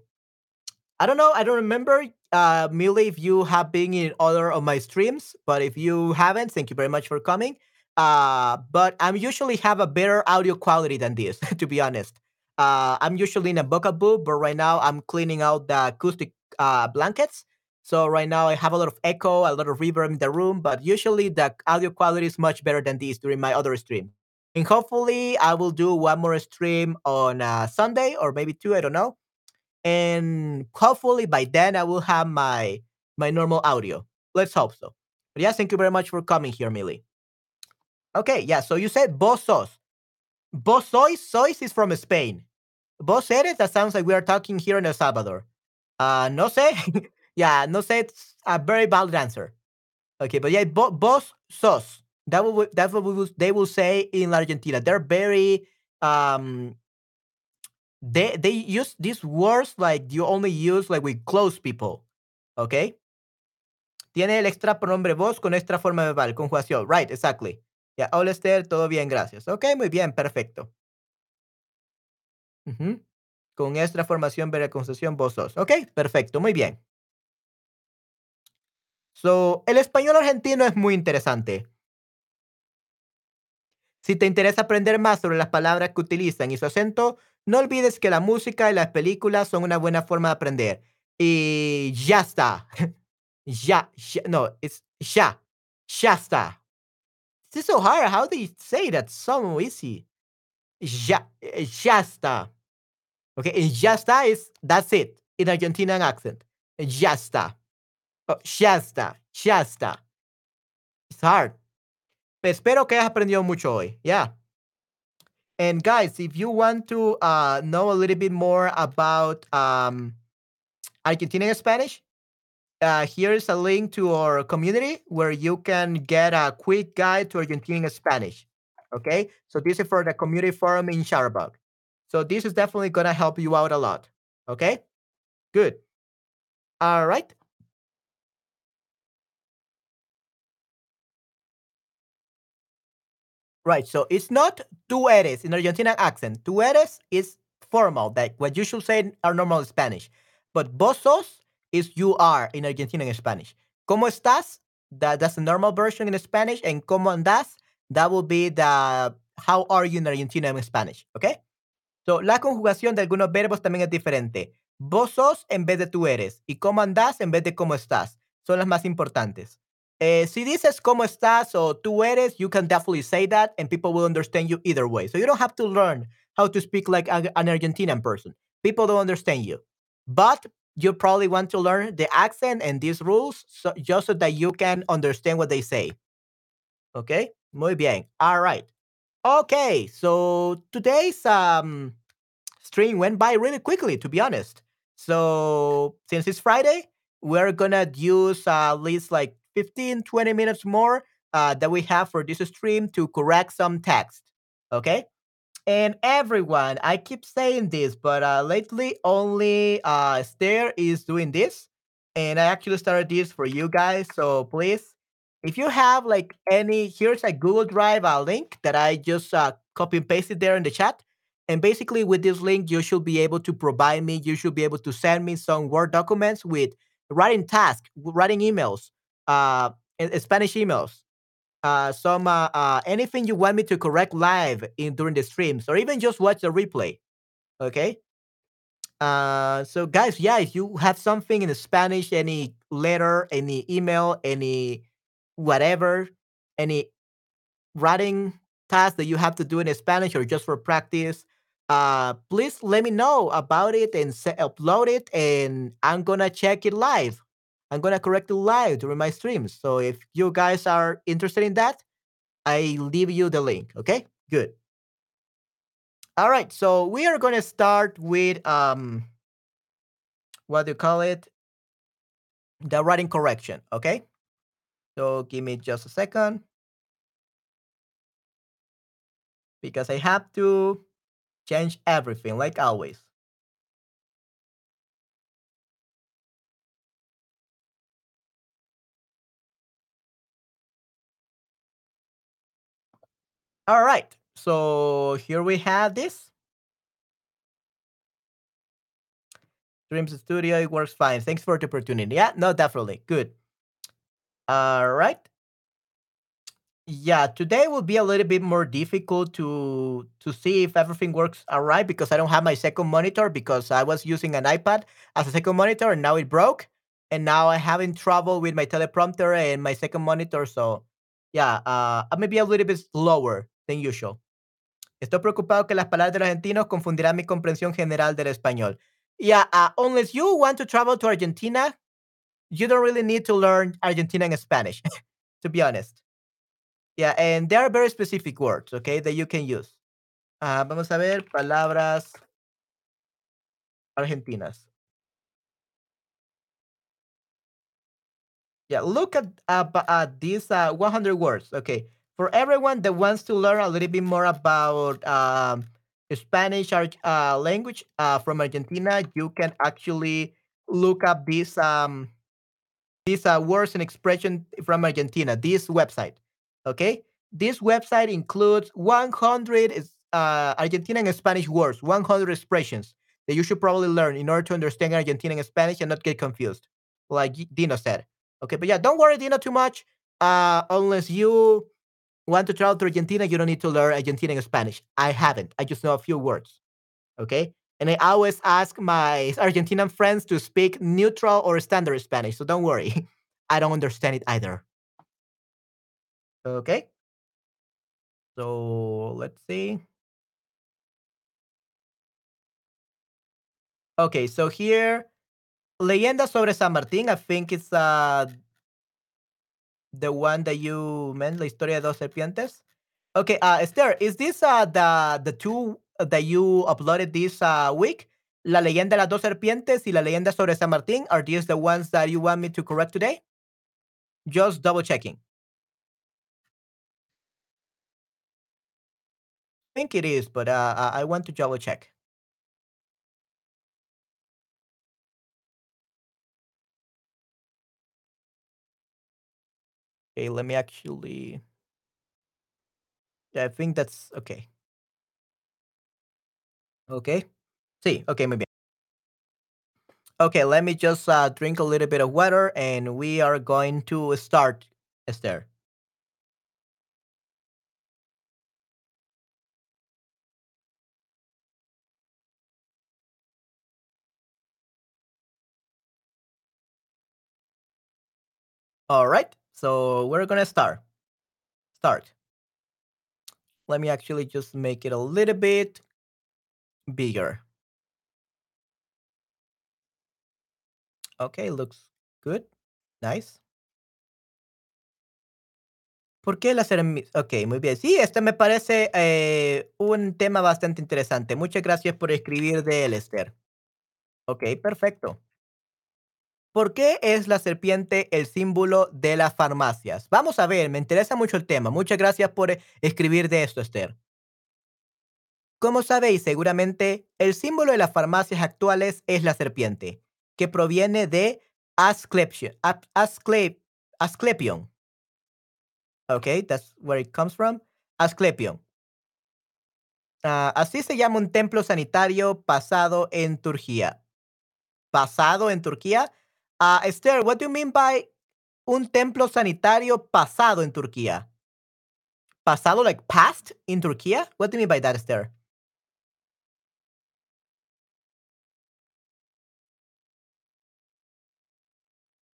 I don't know. I don't remember, uh, Millie, if you have been in other of my streams, but if you haven't, thank you very much for coming. Uh, but I'm usually have a better audio quality than this, to be honest. Uh, I'm usually in a bookaboo, but right now I'm cleaning out the acoustic uh, blankets. So right now I have a lot of echo, a lot of reverb in the room, but usually the audio quality is much better than this during my other stream. And hopefully I will do one more stream on uh, Sunday or maybe two, I don't know and hopefully by then I will have my my normal audio. Let's hope so. But yeah, thank you very much for coming here, Millie. Okay, yeah. So you said vos sos. Vos sois, sois is from Spain. Vos eres, that sounds like we are talking here in El Salvador. Uh, no sé. yeah, no sé. It's a very valid answer. Okay, but yeah, vo- vos sos. That's what we they will say in Argentina. They're very um they they use these words like you only use like with close people. Okay? Tiene el extra pronombre vos con extra forma verbal, conjugación. Right, exactly. Ya, hola Esther, todo bien, gracias. Ok, muy bien, perfecto. Con extra formación, construcción vos sos. Ok, perfecto, muy bien. So, el español argentino es muy interesante. Si te interesa aprender más sobre las palabras que utilizan y su acento, no olvides que la música y las películas son una buena forma de aprender. Y ya está. ya, ya no, it's ya. Ya está. This is so hard. How do you say that so easy? Ya, eh, ya está. Okay, ya está is that's it in Argentinian accent. Ya está. Oh, Shasta, está. It's hard. Espero que hayas aprendido mucho hoy. Yeah. And guys, if you want to uh, know a little bit more about um, Argentinian Spanish, uh, here's a link to our community where you can get a quick guide to Argentinian Spanish. Okay, so this is for the community forum in Sharbug. So this is definitely gonna help you out a lot. Okay, good. All right. Right. So it's not tú eres in Argentinian accent. Tú eres is formal, like what you should say are normal Spanish. But vos sos is you are in Argentinian Spanish. ¿Cómo estás? That, that's the normal version in Spanish. And ¿cómo andas? That will be the how are you in Argentina in Spanish. Okay? So, la conjugación de algunos verbos también es diferente. Vos sos en vez de tú eres. Y cómo andás en vez de cómo estás. Son las más importantes. Eh, si dices cómo estás o tú eres, you can definitely say that and people will understand you either way. So you don't have to learn how to speak like an Argentinian person. People don't understand you. But you probably want to learn the accent and these rules so, just so that you can understand what they say. Okay? Muy bien. All right. Okay, so today's um stream went by really quickly, to be honest. So since it's Friday, we're gonna use uh, at least like 15, 20 minutes more uh, that we have for this stream to correct some text. Okay. And everyone, I keep saying this, but uh, lately only uh, Esther is doing this. And I actually started this for you guys. So please, if you have like any, here's a Google Drive uh, link that I just uh, copy and pasted there in the chat. And basically, with this link, you should be able to provide me, you should be able to send me some Word documents with writing tasks, writing emails, uh, Spanish emails, uh, some uh, uh, anything you want me to correct live in during the streams, or even just watch the replay. Okay. Uh, so guys, yeah, if you have something in Spanish, any letter, any email, any whatever, any writing task that you have to do in Spanish or just for practice, uh, please let me know about it and upload it, and I'm gonna check it live. I'm gonna correct it live during my streams. So if you guys are interested in that, I leave you the link. Okay, good. All right, so we are gonna start with um, what do you call it? The writing correction. Okay, so give me just a second because I have to change everything like always. All right. So here we have this. Dreams Studio, it works fine. Thanks for the opportunity. Yeah, no, definitely. Good. All right. Yeah, today will be a little bit more difficult to to see if everything works all right because I don't have my second monitor because I was using an iPad as a second monitor and now it broke. And now I'm having trouble with my teleprompter and my second monitor. So yeah, uh, a little bit slower than usual. Estoy preocupado que las palabras de los argentinos confundirán mi comprensión general del español. Yeah, uh, unless you want to travel to Argentina, you don't really need to learn Argentinian Spanish, to be honest. Yeah, and there are very specific words, okay, that you can use. Uh, vamos a ver palabras argentinas. Yeah, look at uh, at these uh, 100 words. Okay, for everyone that wants to learn a little bit more about um, Spanish uh, language uh, from Argentina, you can actually look up these um, these uh, words and expression from Argentina. This website, okay? This website includes 100 is- uh, Argentinian and Spanish words, 100 expressions that you should probably learn in order to understand Argentinian and Spanish and not get confused, like Dino said. Okay, but yeah, don't worry, Dino, too much. Uh, unless you want to travel to Argentina, you don't need to learn Argentinian Spanish. I haven't. I just know a few words. Okay. And I always ask my Argentinian friends to speak neutral or standard Spanish. So don't worry. I don't understand it either. Okay. So let's see. Okay, so here, Leyenda sobre San Martín. I think it's uh the one that you meant, La Historia de dos Serpientes. Okay, uh Esther, is this uh the the two that you uploaded this uh week? La leyenda de las dos serpientes y la leyenda sobre San Martín. Are these the ones that you want me to correct today? Just double checking. I think it is, but uh, I I want to double check. Okay, let me actually. Yeah, I think that's okay. Okay. See, okay, maybe. Okay, let me just uh, drink a little bit of water and we are going to start, Esther. All right, so we're gonna start. Start. Let me actually just make it a little bit bigger. Okay, looks good. Nice. ¿Por qué las ermi- Ok, muy bien. Sí, este me parece eh, un tema bastante interesante. Muchas gracias por escribir de él, Esther. Ok, perfecto. ¿Por qué es la serpiente el símbolo de las farmacias? Vamos a ver, me interesa mucho el tema. Muchas gracias por eh, escribir de esto, Esther. Como sabéis, seguramente el símbolo de las farmacias actuales es la serpiente, que proviene de Asclepion. Asclepion. Okay, that's where it comes from. Asclepion. Ah, así se llama un templo sanitario pasado en Turquía. ¿Pasado en Turquía? Ah, Esther, what do you mean by un templo sanitario pasado en Turquía? Pasado, like past in Turquía? What do you mean by that, Esther?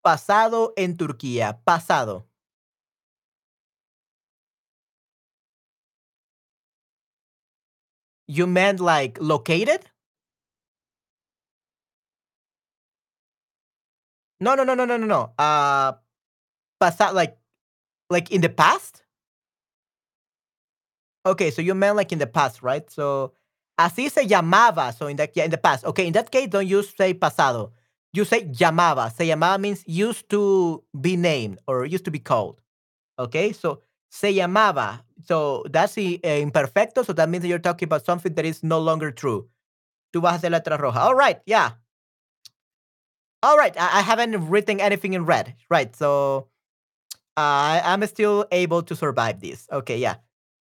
Pasado en Turquía. Pasado. You meant like located? No, no, no, no, no, no, no. Uh, pasa like like in the past? Okay, so you meant like in the past, right? So así se llamaba. So in that yeah, in the past. Okay, in that case, don't use say pasado. You say llamaba. Se llamaba means used to be named or used to be called. Okay, so se llamaba. So that's the uh, imperfecto. So that means that you're talking about something that is no longer true. Tú vas a hacer letra roja. All right, yeah. All right, I, I haven't written anything in red. Right, so I'm still able to survive this. Okay, yeah.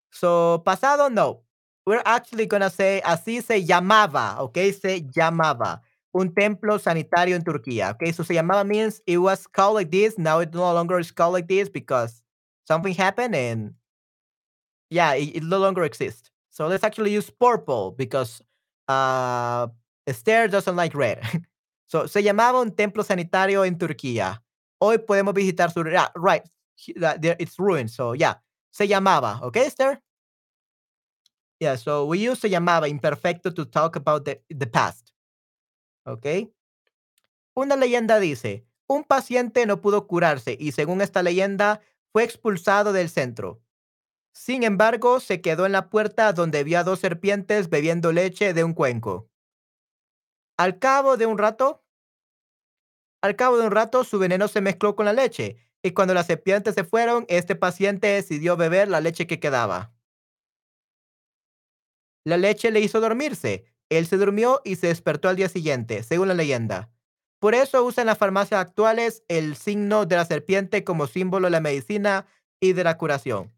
So pasado, no. We're actually gonna say así se llamaba. Okay, se llamaba. Un templo sanitario en Turquía. Okay, so se llamaba means it was called like this. Now it no longer is called like this because something happened and yeah, it, it no longer exists. So let's actually use purple because uh, Esther doesn't like red. so se llamaba un templo sanitario en Turquía. Hoy podemos visitar su yeah, right. It's ruined. So yeah, se llamaba. Okay, Esther. Yeah, so we use se llamaba imperfecto to talk about the, the past. Okay. Una leyenda dice, un paciente no pudo curarse y según esta leyenda fue expulsado del centro. Sin embargo, se quedó en la puerta donde vio a dos serpientes bebiendo leche de un cuenco. Al cabo de un rato, al cabo de un rato, su veneno se mezcló con la leche y cuando las serpientes se fueron, este paciente decidió beber la leche que quedaba. La leche le hizo dormirse. Él se durmió y se despertó al día siguiente, según la leyenda. Por eso usan las farmacias actuales el signo de la serpiente como símbolo de la medicina y de la curación.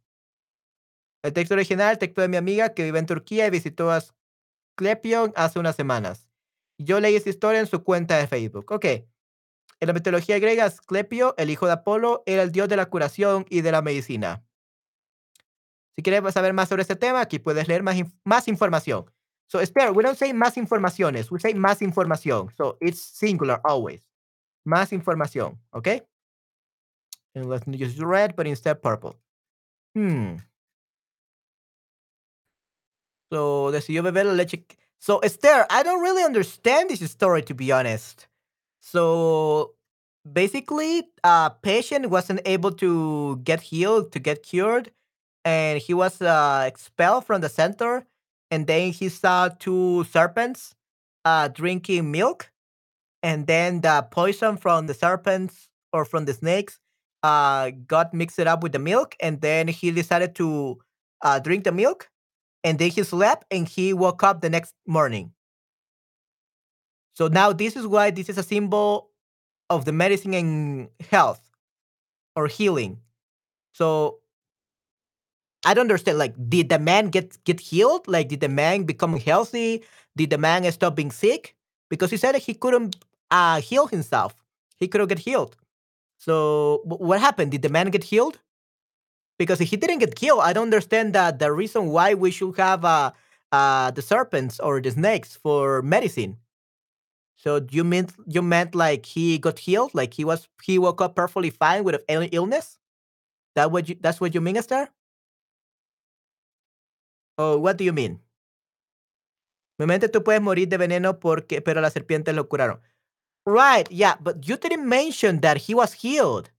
El texto original, texto de mi amiga que vive en Turquía y visitó a Asclepion hace unas semanas. Yo leí esta historia en su cuenta de Facebook. Ok. En la mitología griega, Asclepio, el hijo de Apolo, era el dios de la curación y de la medicina. Si quieres saber más sobre este tema, aquí puedes leer más, más información. So, Esther, we don't say más informaciones, we say más información. So, it's singular always. Más información, okay? And let's use red, but instead purple. Hmm. So, decidió beber la leche. So, Esther, I don't really understand this story, to be honest. So, basically, a patient wasn't able to get healed, to get cured and he was uh, expelled from the center. And then he saw two serpents uh, drinking milk, and then the poison from the serpents or from the snakes uh, got mixed up with the milk, and then he decided to uh, drink the milk, and then he slept, and he woke up the next morning. So now this is why this is a symbol of the medicine and health or healing. So I don't understand. Like, did the man get get healed? Like, did the man become healthy? Did the man stop being sick? Because he said he couldn't uh, heal himself. He couldn't get healed. So what happened? Did the man get healed? Because if he didn't get killed, I don't understand that the reason why we should have uh, uh, the serpents or the snakes for medicine. So you meant you meant like he got healed, like he was he woke up perfectly fine with an illness. That what you that's what you mean, Esther? Oh, what do you mean? Obviamente tú puedes morir de veneno porque, pero las serpientes lo curaron. Right, yeah, but you didn't mention that he was healed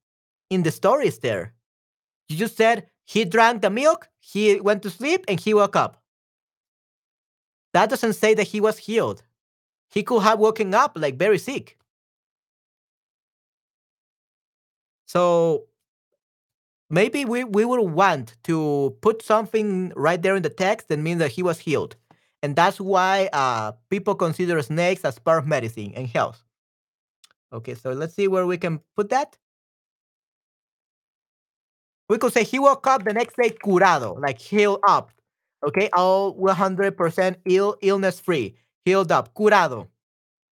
in the stories there. You just said he drank the milk, he went to sleep, and he woke up. That doesn't say that he was healed. He could have woken up like very sick. So maybe we, we would want to put something right there in the text that means that he was healed. And that's why uh, people consider snakes as part of medicine and health. Okay, so let's see where we can put that. We could say he woke up the next day curado, like healed up. Okay, all 100% ill, illness free, healed up, curado.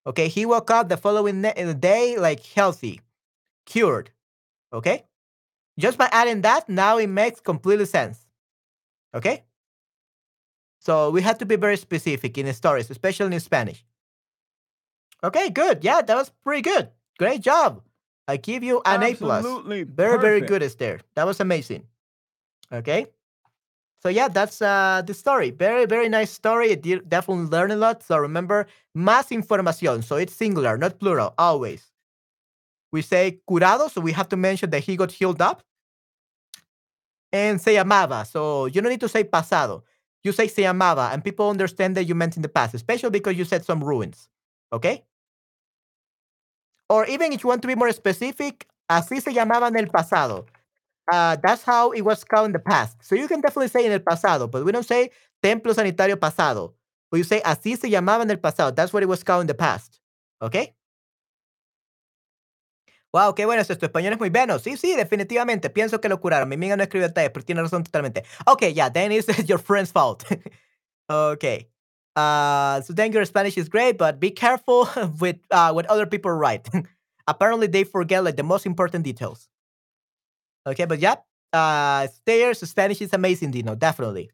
Okay, he woke up the following uh, day like healthy, cured. Okay, just by adding that, now it makes completely sense. Okay? So we have to be very specific in the stories, especially in Spanish. Okay, good. Yeah, that was pretty good. Great job. I give you an Absolutely A plus. Very, very good, Esther. That was amazing. Okay. So yeah, that's uh, the story. Very, very nice story. You definitely learn a lot. So remember, más información. So it's singular, not plural, always we say curado, so we have to mention that he got healed up. And se llamaba, so you don't need to say pasado. You say se llamaba, and people understand that you meant in the past, especially because you said some ruins. Okay? Or even if you want to be more specific, así se llamaba en el pasado. Uh, that's how it was called in the past. So you can definitely say en el pasado, but we don't say templo sanitario pasado. But you say así se llamaba en el pasado. That's what it was called in the past. Okay? Wow, qué bueno es esto. Español es muy bueno. Sí, sí, definitivamente. Pienso que lo curaron. Mi amiga no escribió detalles, pero tiene razón totalmente. Okay, yeah, then it's your friend's fault. okay. Uh, so then your Spanish is great, but be careful with uh, what other people write. Apparently, they forget like the most important details. Okay, but yeah, uh, Esther's Spanish is amazing, Dino. Definitely.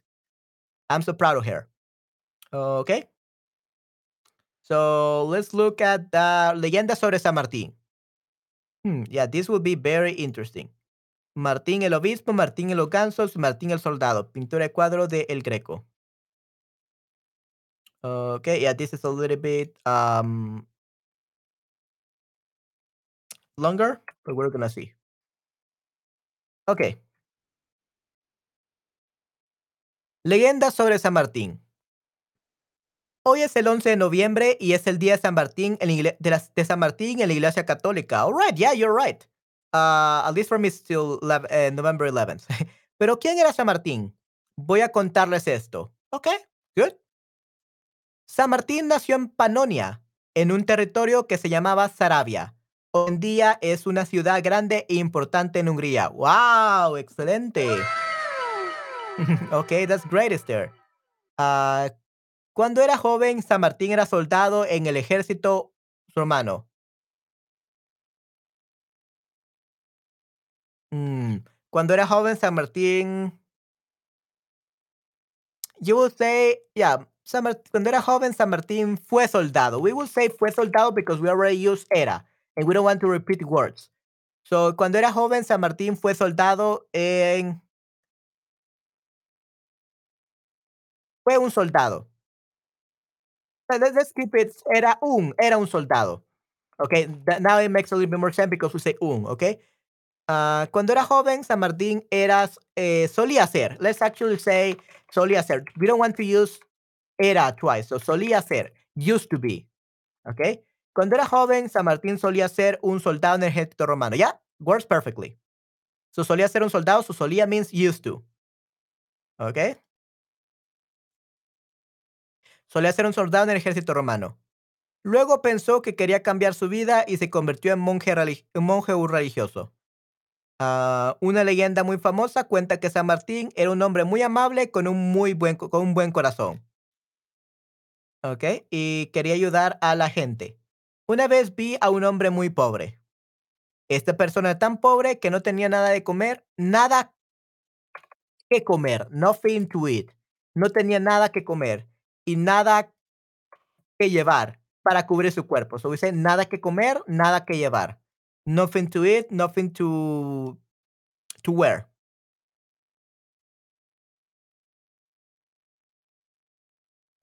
I'm so proud of her. Okay. So let's look at the leyenda sobre San Martín. Hmm, yeah, this will be very interesting. Martín el Obispo, Martín el Oganzos, Martín el Soldado. Pintura de cuadro de El Greco. Okay, yeah, this is a little bit um, longer, but we're gonna see. Okay. Leyenda sobre San Martín. Hoy es el 11 de noviembre y es el día de San Martín en la de, San Martín en la Iglesia Católica. All right, yeah, you're right. Uh, at least for me, still 11, uh, November 11th. Pero ¿quién era San Martín? Voy a contarles esto. Ok, good. San Martín nació en Panonia, en un territorio que se llamaba Sarabia. Hoy en día es una ciudad grande e importante en Hungría. ¡Wow! ¡Excelente! okay, that's great, Esther. Ah, cuando era joven, San Martín era soldado en el ejército romano. Mm, Cuando era joven, San Martín. You will say, yeah, Cuando era joven, San Martín fue soldado. We will say fue soldado because we already used era and we don't want to repeat words. So, cuando era joven, San Martín fue soldado en. Fue un soldado. Uh, Let's, keep it. Era un, era un soldado. Okay, now it makes a little bit more sense because we say un, okay? Ah, cuando era joven, San Martín eras, eh, solía ser. Let's actually say solía ser. We don't want to use era twice. So solía ser. Used to be. Okay? Cuando era joven, San Martín solía ser un soldado en el ejército romano. Yeah? Works perfectly. So solía ser un soldado. So solía means used to. Okay? Solía ser un soldado en el ejército romano. Luego pensó que quería cambiar su vida y se convirtió en monje, religioso. Ah, una leyenda muy famosa cuenta que San Martín era un hombre muy amable con un muy buen, co- con un buen corazón. ¿Ok? Y quería ayudar a la gente. Una vez vi a un hombre muy pobre. Esta persona tan pobre que no tenía nada de comer, nada que comer, nothing to eat. No tenía nada que comer y nada que llevar para cubrir su cuerpo. So dice nada que comer, nada que llevar. Nothing to eat, nothing to to wear.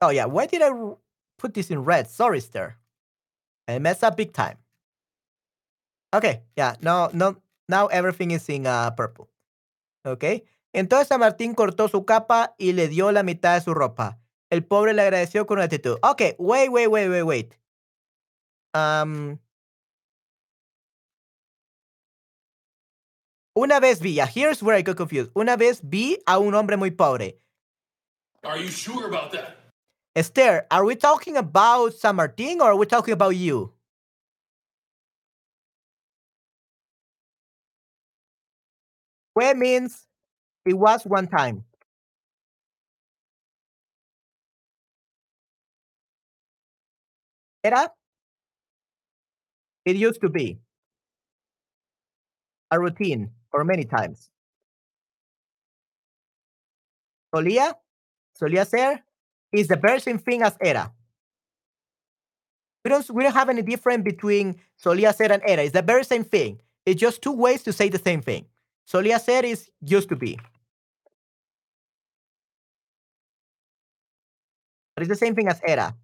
Oh yeah, why did I put this in red? Sorry, sir. I messed up big time. Okay, yeah, no, no, now everything is in uh, purple. Okay. Entonces San Martín cortó su capa y le dio la mitad de su ropa. El pobre le agradeció con actitud. Okay, wait, wait, wait, wait, wait. Um, una vez vi, yeah, here's where I got confused. Una vez vi a un hombre muy pobre. Are you sure about that? Esther, are we talking about San Martín or are we talking about you? Fue means it was one time. Era, it used to be a routine or many times. Solía, solía ser is the very same thing as era. We don't, we don't have any difference between solía ser and era. It's the very same thing. It's just two ways to say the same thing. Solía ser is used to be. But it's the same thing as era.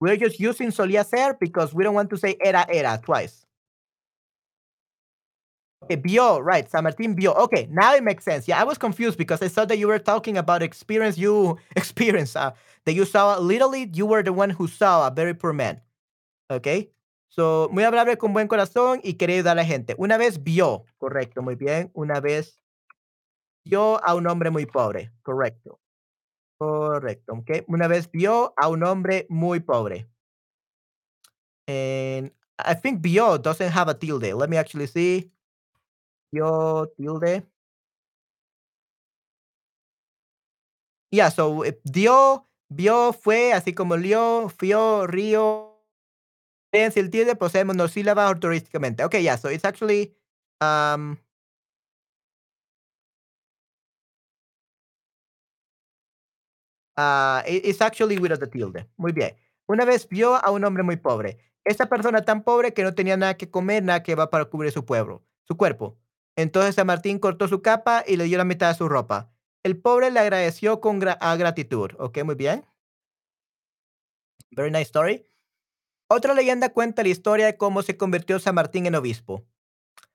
We're just using solía ser because we don't want to say era era twice. Okay, vio, right? San Martín vio. Okay, now it makes sense. Yeah, I was confused because I thought that you were talking about experience you experience. Uh, that you saw literally, you were the one who saw a very poor man. Okay, so muy amable con buen corazón y quería ayudar a la gente. Una vez vio, correcto, muy bien. Una vez vio a un hombre muy pobre, correcto. Correcto, okay. Una vez vio a un hombre muy pobre. And I think vio doesn't have a tilde. Let me actually see. Vio tilde. Yeah, so eh, dio, vio, fue, así como lió, fió, río. Si el tilde posee monosílabas ortográficamente. Okay, yeah, so it's actually um ah, it- it's actually without the tilde. Muy bien. Una vez vio a un hombre muy pobre. Esta persona tan pobre que no tenía nada que comer, nada que va para cubrir su pueblo, su cuerpo. Entonces San Martín cortó su capa y le dio la mitad de su ropa. El pobre le agradeció con gratitud. Ok, muy bien. Very nice story. Otra leyenda cuenta la historia de cómo se convirtió San Martín en obispo.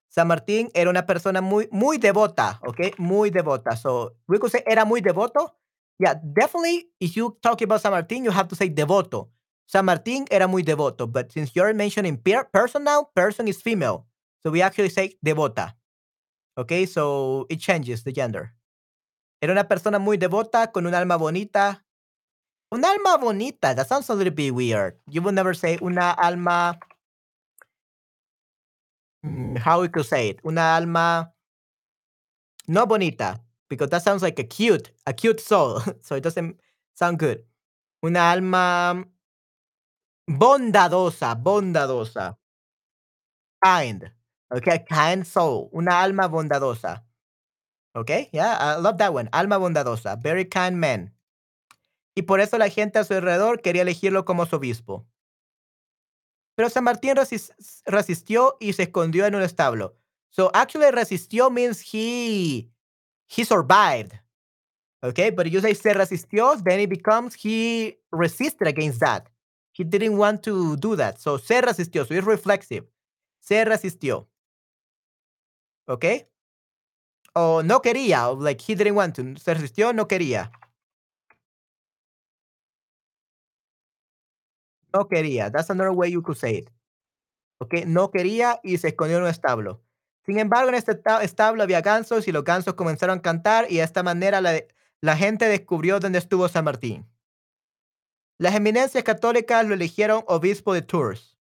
San Martín era una persona muy, muy devota, ¿ok? Muy devota. So, we could say era muy devoto. Yeah, definitely, if you talk about San Martín, you have to say devoto. San Martín era muy devoto, but since you're mentioning per person now, person is female. So we actually say devota. Okay, so it changes the gender. Era una persona muy devota con un alma bonita. Un alma bonita. That sounds a little bit weird. You would never say una alma. Mm, How we could say it? Una alma no bonita because that sounds like a cute, a cute soul. so it doesn't sound good. Una alma bondadosa, bondadosa. Kind. Okay, kind soul. Una alma bondadosa. Okay, yeah, I love that one. Alma bondadosa. Very kind man. Y por eso la gente a su alrededor quería elegirlo como su obispo. Pero San Martín resistió y se escondió en un establo. So actually resistió means he he survived. Okay, but you say se resistió, then it becomes he resisted against that. He didn't want to do that. So se resistió, so it's reflexive. Se resistió. Okay? O no quería, like he didn't want to. Se resistió, no quería. No quería. That's another way you could say it. Okay, no quería y se escondió en un establo. Sin embargo, en este establo había gansos y los gansos comenzaron a cantar y de esta manera la, la gente descubrió dónde estuvo San Martín. Las eminencias católicas lo eligieron obispo de Tours,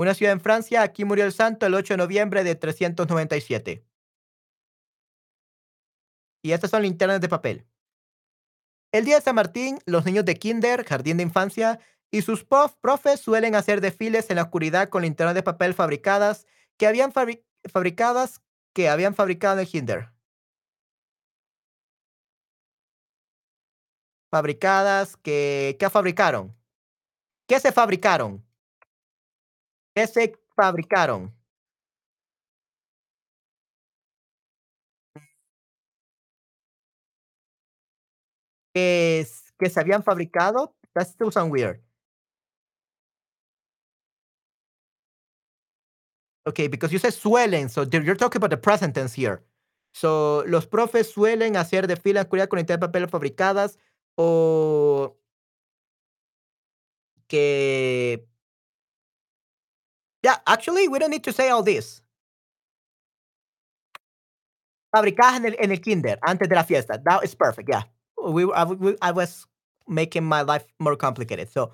una ciudad en Francia. Aquí murió el santo el 8 de noviembre de 397. Y estas son linternas de papel. El día de San Martín, los niños de kinder, jardín de infancia, y sus profes suelen hacer desfiles en la oscuridad con linternas de papel fabricadas que habían fabricadas que habían fabricado en el kinder. Fabricadas que ¿qué fabricaron? ¿Qué se fabricaron? ¿Qué se fabricaron? Que, que se habían fabricado. That still sound weird. Okay, because you said suelen, so you're talking about the present tense here. So, los profes suelen hacer desfiles en con de papel fabricadas o que Yeah, actually, we don't need to say all this. Fabricadas en el, en el kinder, antes de la fiesta. That is perfect, yeah. We, I, we, I was making my life more complicated. So,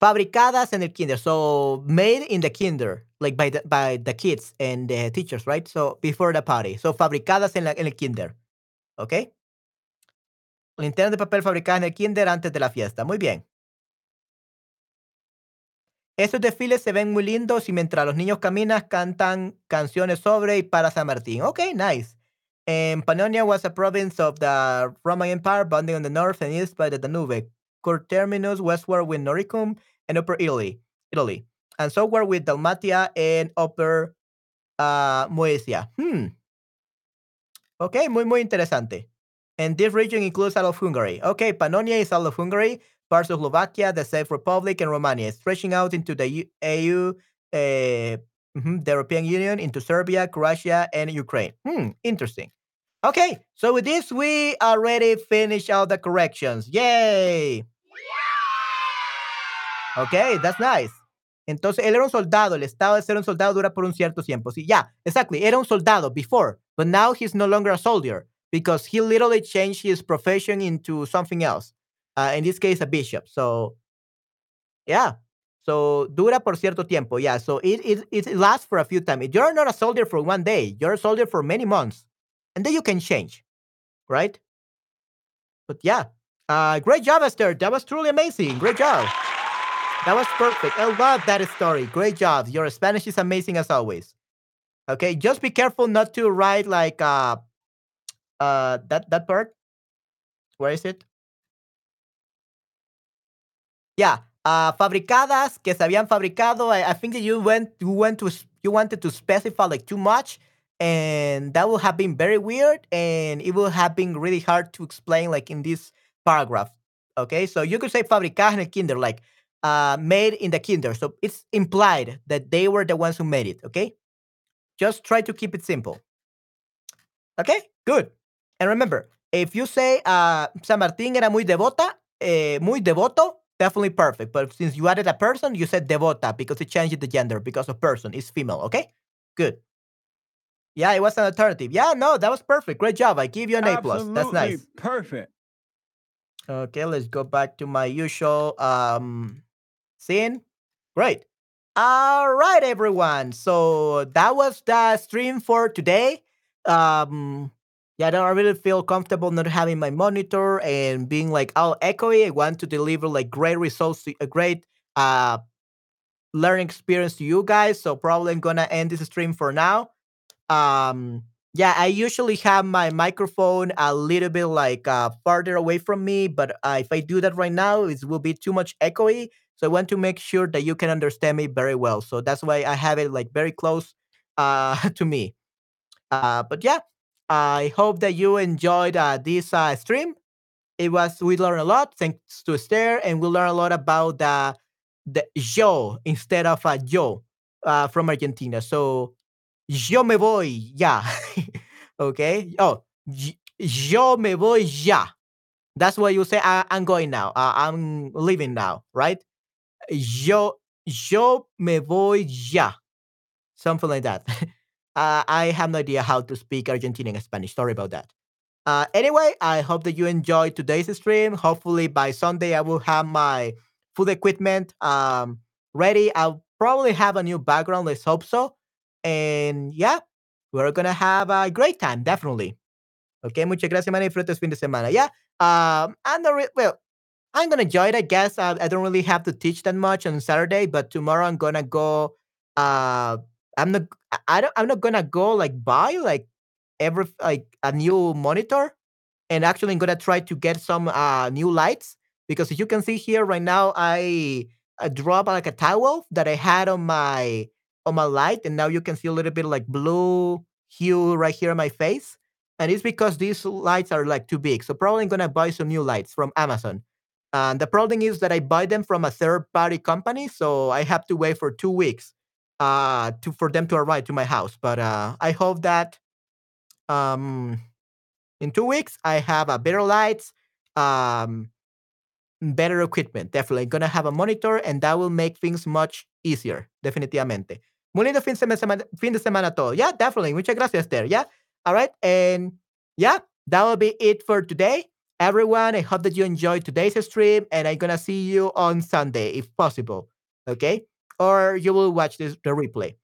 fabricadas en el kinder. So made in the kinder, like by the, by the kids and the teachers, right? So before the party. So fabricadas en, la, en el kinder. ¿Ok? Linternas de papel fabricadas en el kinder antes de la fiesta. Muy bien. Estos desfiles se ven muy lindos y mientras los niños caminan cantan canciones sobre y para San Martín. Ok, nice. And Pannonia was a province of the Roman Empire bounding on the north and east by the Danube. Terminus westward with Noricum and Upper Italy, Italy, and somewhere with Dalmatia and Upper uh, Moesia. Hmm. Okay, muy, muy interesante. And this region includes all of Hungary. Okay, Pannonia is all of Hungary, parts of Slovakia, the Czech Republic, and Romania, stretching out into the EU, uh, mm-hmm, the European Union, into Serbia, Croatia, and Ukraine. Hmm, interesting. Okay, so with this, we already finished all the corrections. Yay! Okay, that's nice. Entonces, él era un soldado. El estado de ser un soldado dura por un cierto tiempo. Sí, yeah, exactly. Era un soldado before, but now he's no longer a soldier because he literally changed his profession into something else. Uh, in this case, a bishop. So, yeah. So, dura por cierto tiempo. Yeah. So, it, it, it lasts for a few times. You're not a soldier for one day, you're a soldier for many months. And then you can change, right? But yeah. Uh, great job, Esther. That was truly amazing. Great job. That was perfect. I love that story. Great job. Your Spanish is amazing as always. Okay, just be careful not to write like uh uh that that part. Where is it? Yeah, uh fabricadas que se habían fabricado. I, I think that you went you went to you wanted to specify like too much and that would have been very weird and it would have been really hard to explain like in this paragraph. Okay, so you could say fabricadas en el kinder like uh, made in the kinder. So it's implied that they were the ones who made it. Okay. Just try to keep it simple. Okay. Good. And remember, if you say uh, San Martín era muy devota, eh, muy devoto, definitely perfect. But since you added a person, you said devota because it changed the gender because of person is female. Okay. Good. Yeah, it was an alternative. Yeah, no, that was perfect. Great job. I give you an A plus. That's nice. Perfect. Okay, let's go back to my usual um Seeing? Great. All right, everyone. So that was the stream for today. Um, yeah, I don't really feel comfortable not having my monitor and being like all echoey. I want to deliver like great results, to- a great uh learning experience to you guys. So probably I'm gonna end this stream for now. Um, yeah, I usually have my microphone a little bit like uh farther away from me, but uh, if I do that right now, it will be too much echoey. So I want to make sure that you can understand me very well. So that's why I have it like very close uh to me. Uh, but yeah, I hope that you enjoyed uh, this uh, stream. It was we learned a lot thanks to Esther, and we learned a lot about the the yo instead of a yo uh, from Argentina. So yo me voy ya. okay. Oh, yo me voy ya. That's what you say. I, I'm going now. I'm leaving now. Right. Yo yo me voy ya. Something like that. uh, I have no idea how to speak Argentinian Spanish. Sorry about that. Uh, anyway, I hope that you enjoyed today's stream. Hopefully, by Sunday, I will have my full equipment um, ready. I'll probably have a new background. Let's hope so. And yeah, we're gonna have a great time, definitely. Okay, muchas gracias, man. Disfruta fin de semana. Yeah, um, I'm not re- well. I'm gonna enjoy it, I guess. Uh, I don't really have to teach that much on Saturday, but tomorrow I'm gonna go. Uh, I'm not. I don't. I'm not gonna go like buy like every like a new monitor and actually I'm gonna try to get some uh new lights because as you can see here right now I I drop like a towel that I had on my on my light and now you can see a little bit like blue hue right here on my face and it's because these lights are like too big so probably gonna buy some new lights from Amazon and the problem is that I buy them from a third party company so I have to wait for two weeks uh to for them to arrive to my house. But uh I hope that um in two weeks i have a better lights um better equipment. Definitely gonna have a monitor and that will make things much easier definitivamente. Muy lindo fin de semana, fin de semana todo yeah definitely. Muchas gracias there yeah all right. And yeah that will be it for today. Everyone i hope that you enjoyed today's stream and i'm gonna see you on sunday if possible. Okay or you will watch this the replay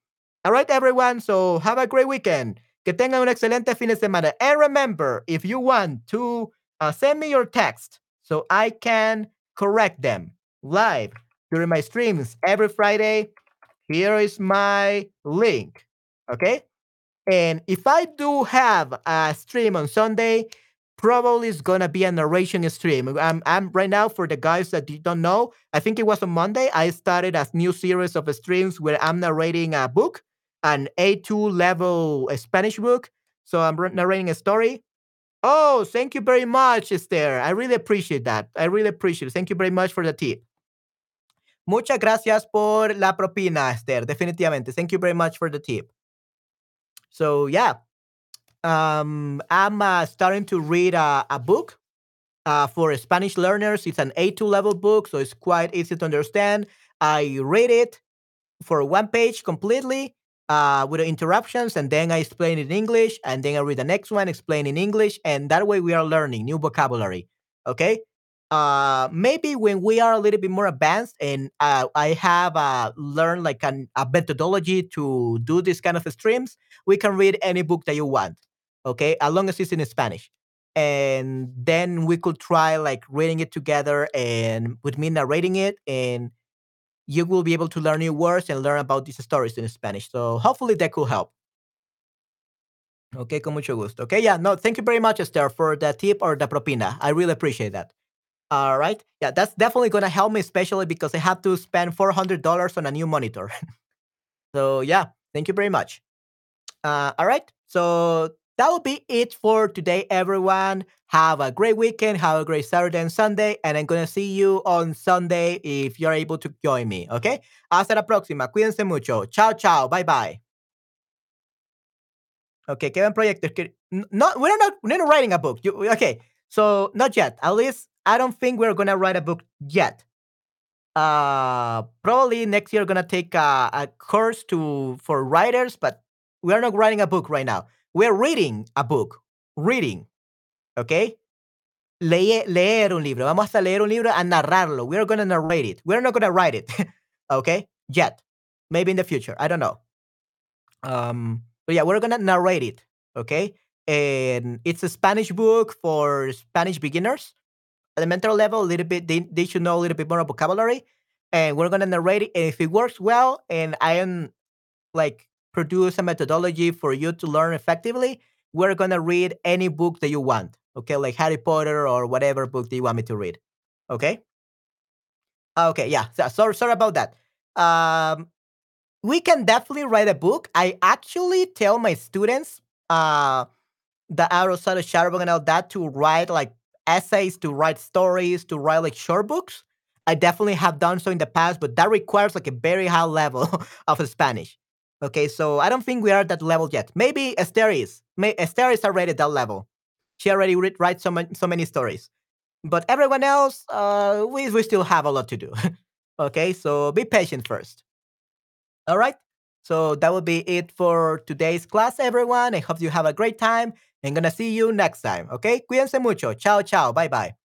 all right everyone so have a great weekend Que tengan un excelente fin de semana. And remember, if you want to uh, send me your text so I can correct them live during my streams every Friday, here is my link. Okay. And if I do have a stream on Sunday, probably is gonna be a narration stream. I'm, I'm right now for the guys that don't know. I think it was on Monday. I started a new series of streams where I'm narrating a book an A2 level Spanish book. So I'm narrating a story. Oh, thank you very much, Esther. I really appreciate that. I really appreciate it. Thank you very much for the tip. Muchas gracias por la propina, Esther. Definitivamente. Thank you very much for the tip. So, yeah, um, I'm uh, starting to read a, a book uh, for Spanish learners. It's an A2 level book, so it's quite easy to understand. I read it for one page completely uh, with interruptions, and then I explain it in English, and then I read the next one, explain in English, and that way we are learning new vocabulary. Okay. Uh, maybe when we are a little bit more advanced, and uh, I have uh, learned like an, a methodology to do this kind of streams, we can read any book that you want. Okay, as long as it's in Spanish, and then we could try like reading it together and with me narrating it and you will be able to learn new words and learn about these stories in Spanish. So hopefully that could help. Okay, con mucho gusto. Okay, yeah, no, thank you very much, Esther, for the tip or the propina. I really appreciate that. All right. Yeah, that's definitely going to help me, especially because I have to spend $400 on a new monitor. so, yeah, thank you very much. Uh, all right. So, that will be it for today, everyone. Have a great weekend. Have a great Saturday and Sunday. And I'm going to see you on Sunday if you're able to join me. Okay? Hasta la próxima. Cuídense mucho. Chao, chao. Bye, bye. Okay, Kevin Project. No, we're not, we're not writing a book. You, okay, so not yet. At least I don't think we're going to write a book yet. Uh, probably next year, we're gonna take a, a course to for writers, but we're not writing a book right now. We're reading a book. Reading. ¿Ok? Leer, leer un libro. Vamos a leer un libro a narrarlo. We're going to narrate it. We're not going to write it. ¿Ok? Yet. Maybe in the future. I don't know. Um, but yeah, we're going to narrate it. ¿Ok? and it's a Spanish book for Spanish beginners. Elementary level, a little bit, they, they should know a little bit more vocabulary. And we're gonna narrate it. And if it works well, and I am like produce a methodology for you to learn effectively, we're gonna read any book that you want. Okay, like Harry Potter or whatever book that you want me to read. Okay. Okay. Yeah. So, sorry. Sorry about that. Um, we can definitely write a book. I actually tell my students, uh, the Aristotle Shadowbook and all that to write like essays, to write stories, to write like short books. I definitely have done so in the past, but that requires like a very high level of Spanish. Okay, so I don't think we are at that level yet. Maybe Esther is. May, Esther is already at that level. She already read, writes so, ma- so many stories. But everyone else, uh, we, we still have a lot to do. okay, so be patient first. All right. So that will be it for today's class, everyone. I hope you have a great time. I'm gonna see you next time. Okay, cuídense mucho. Chao, chao. Bye, bye.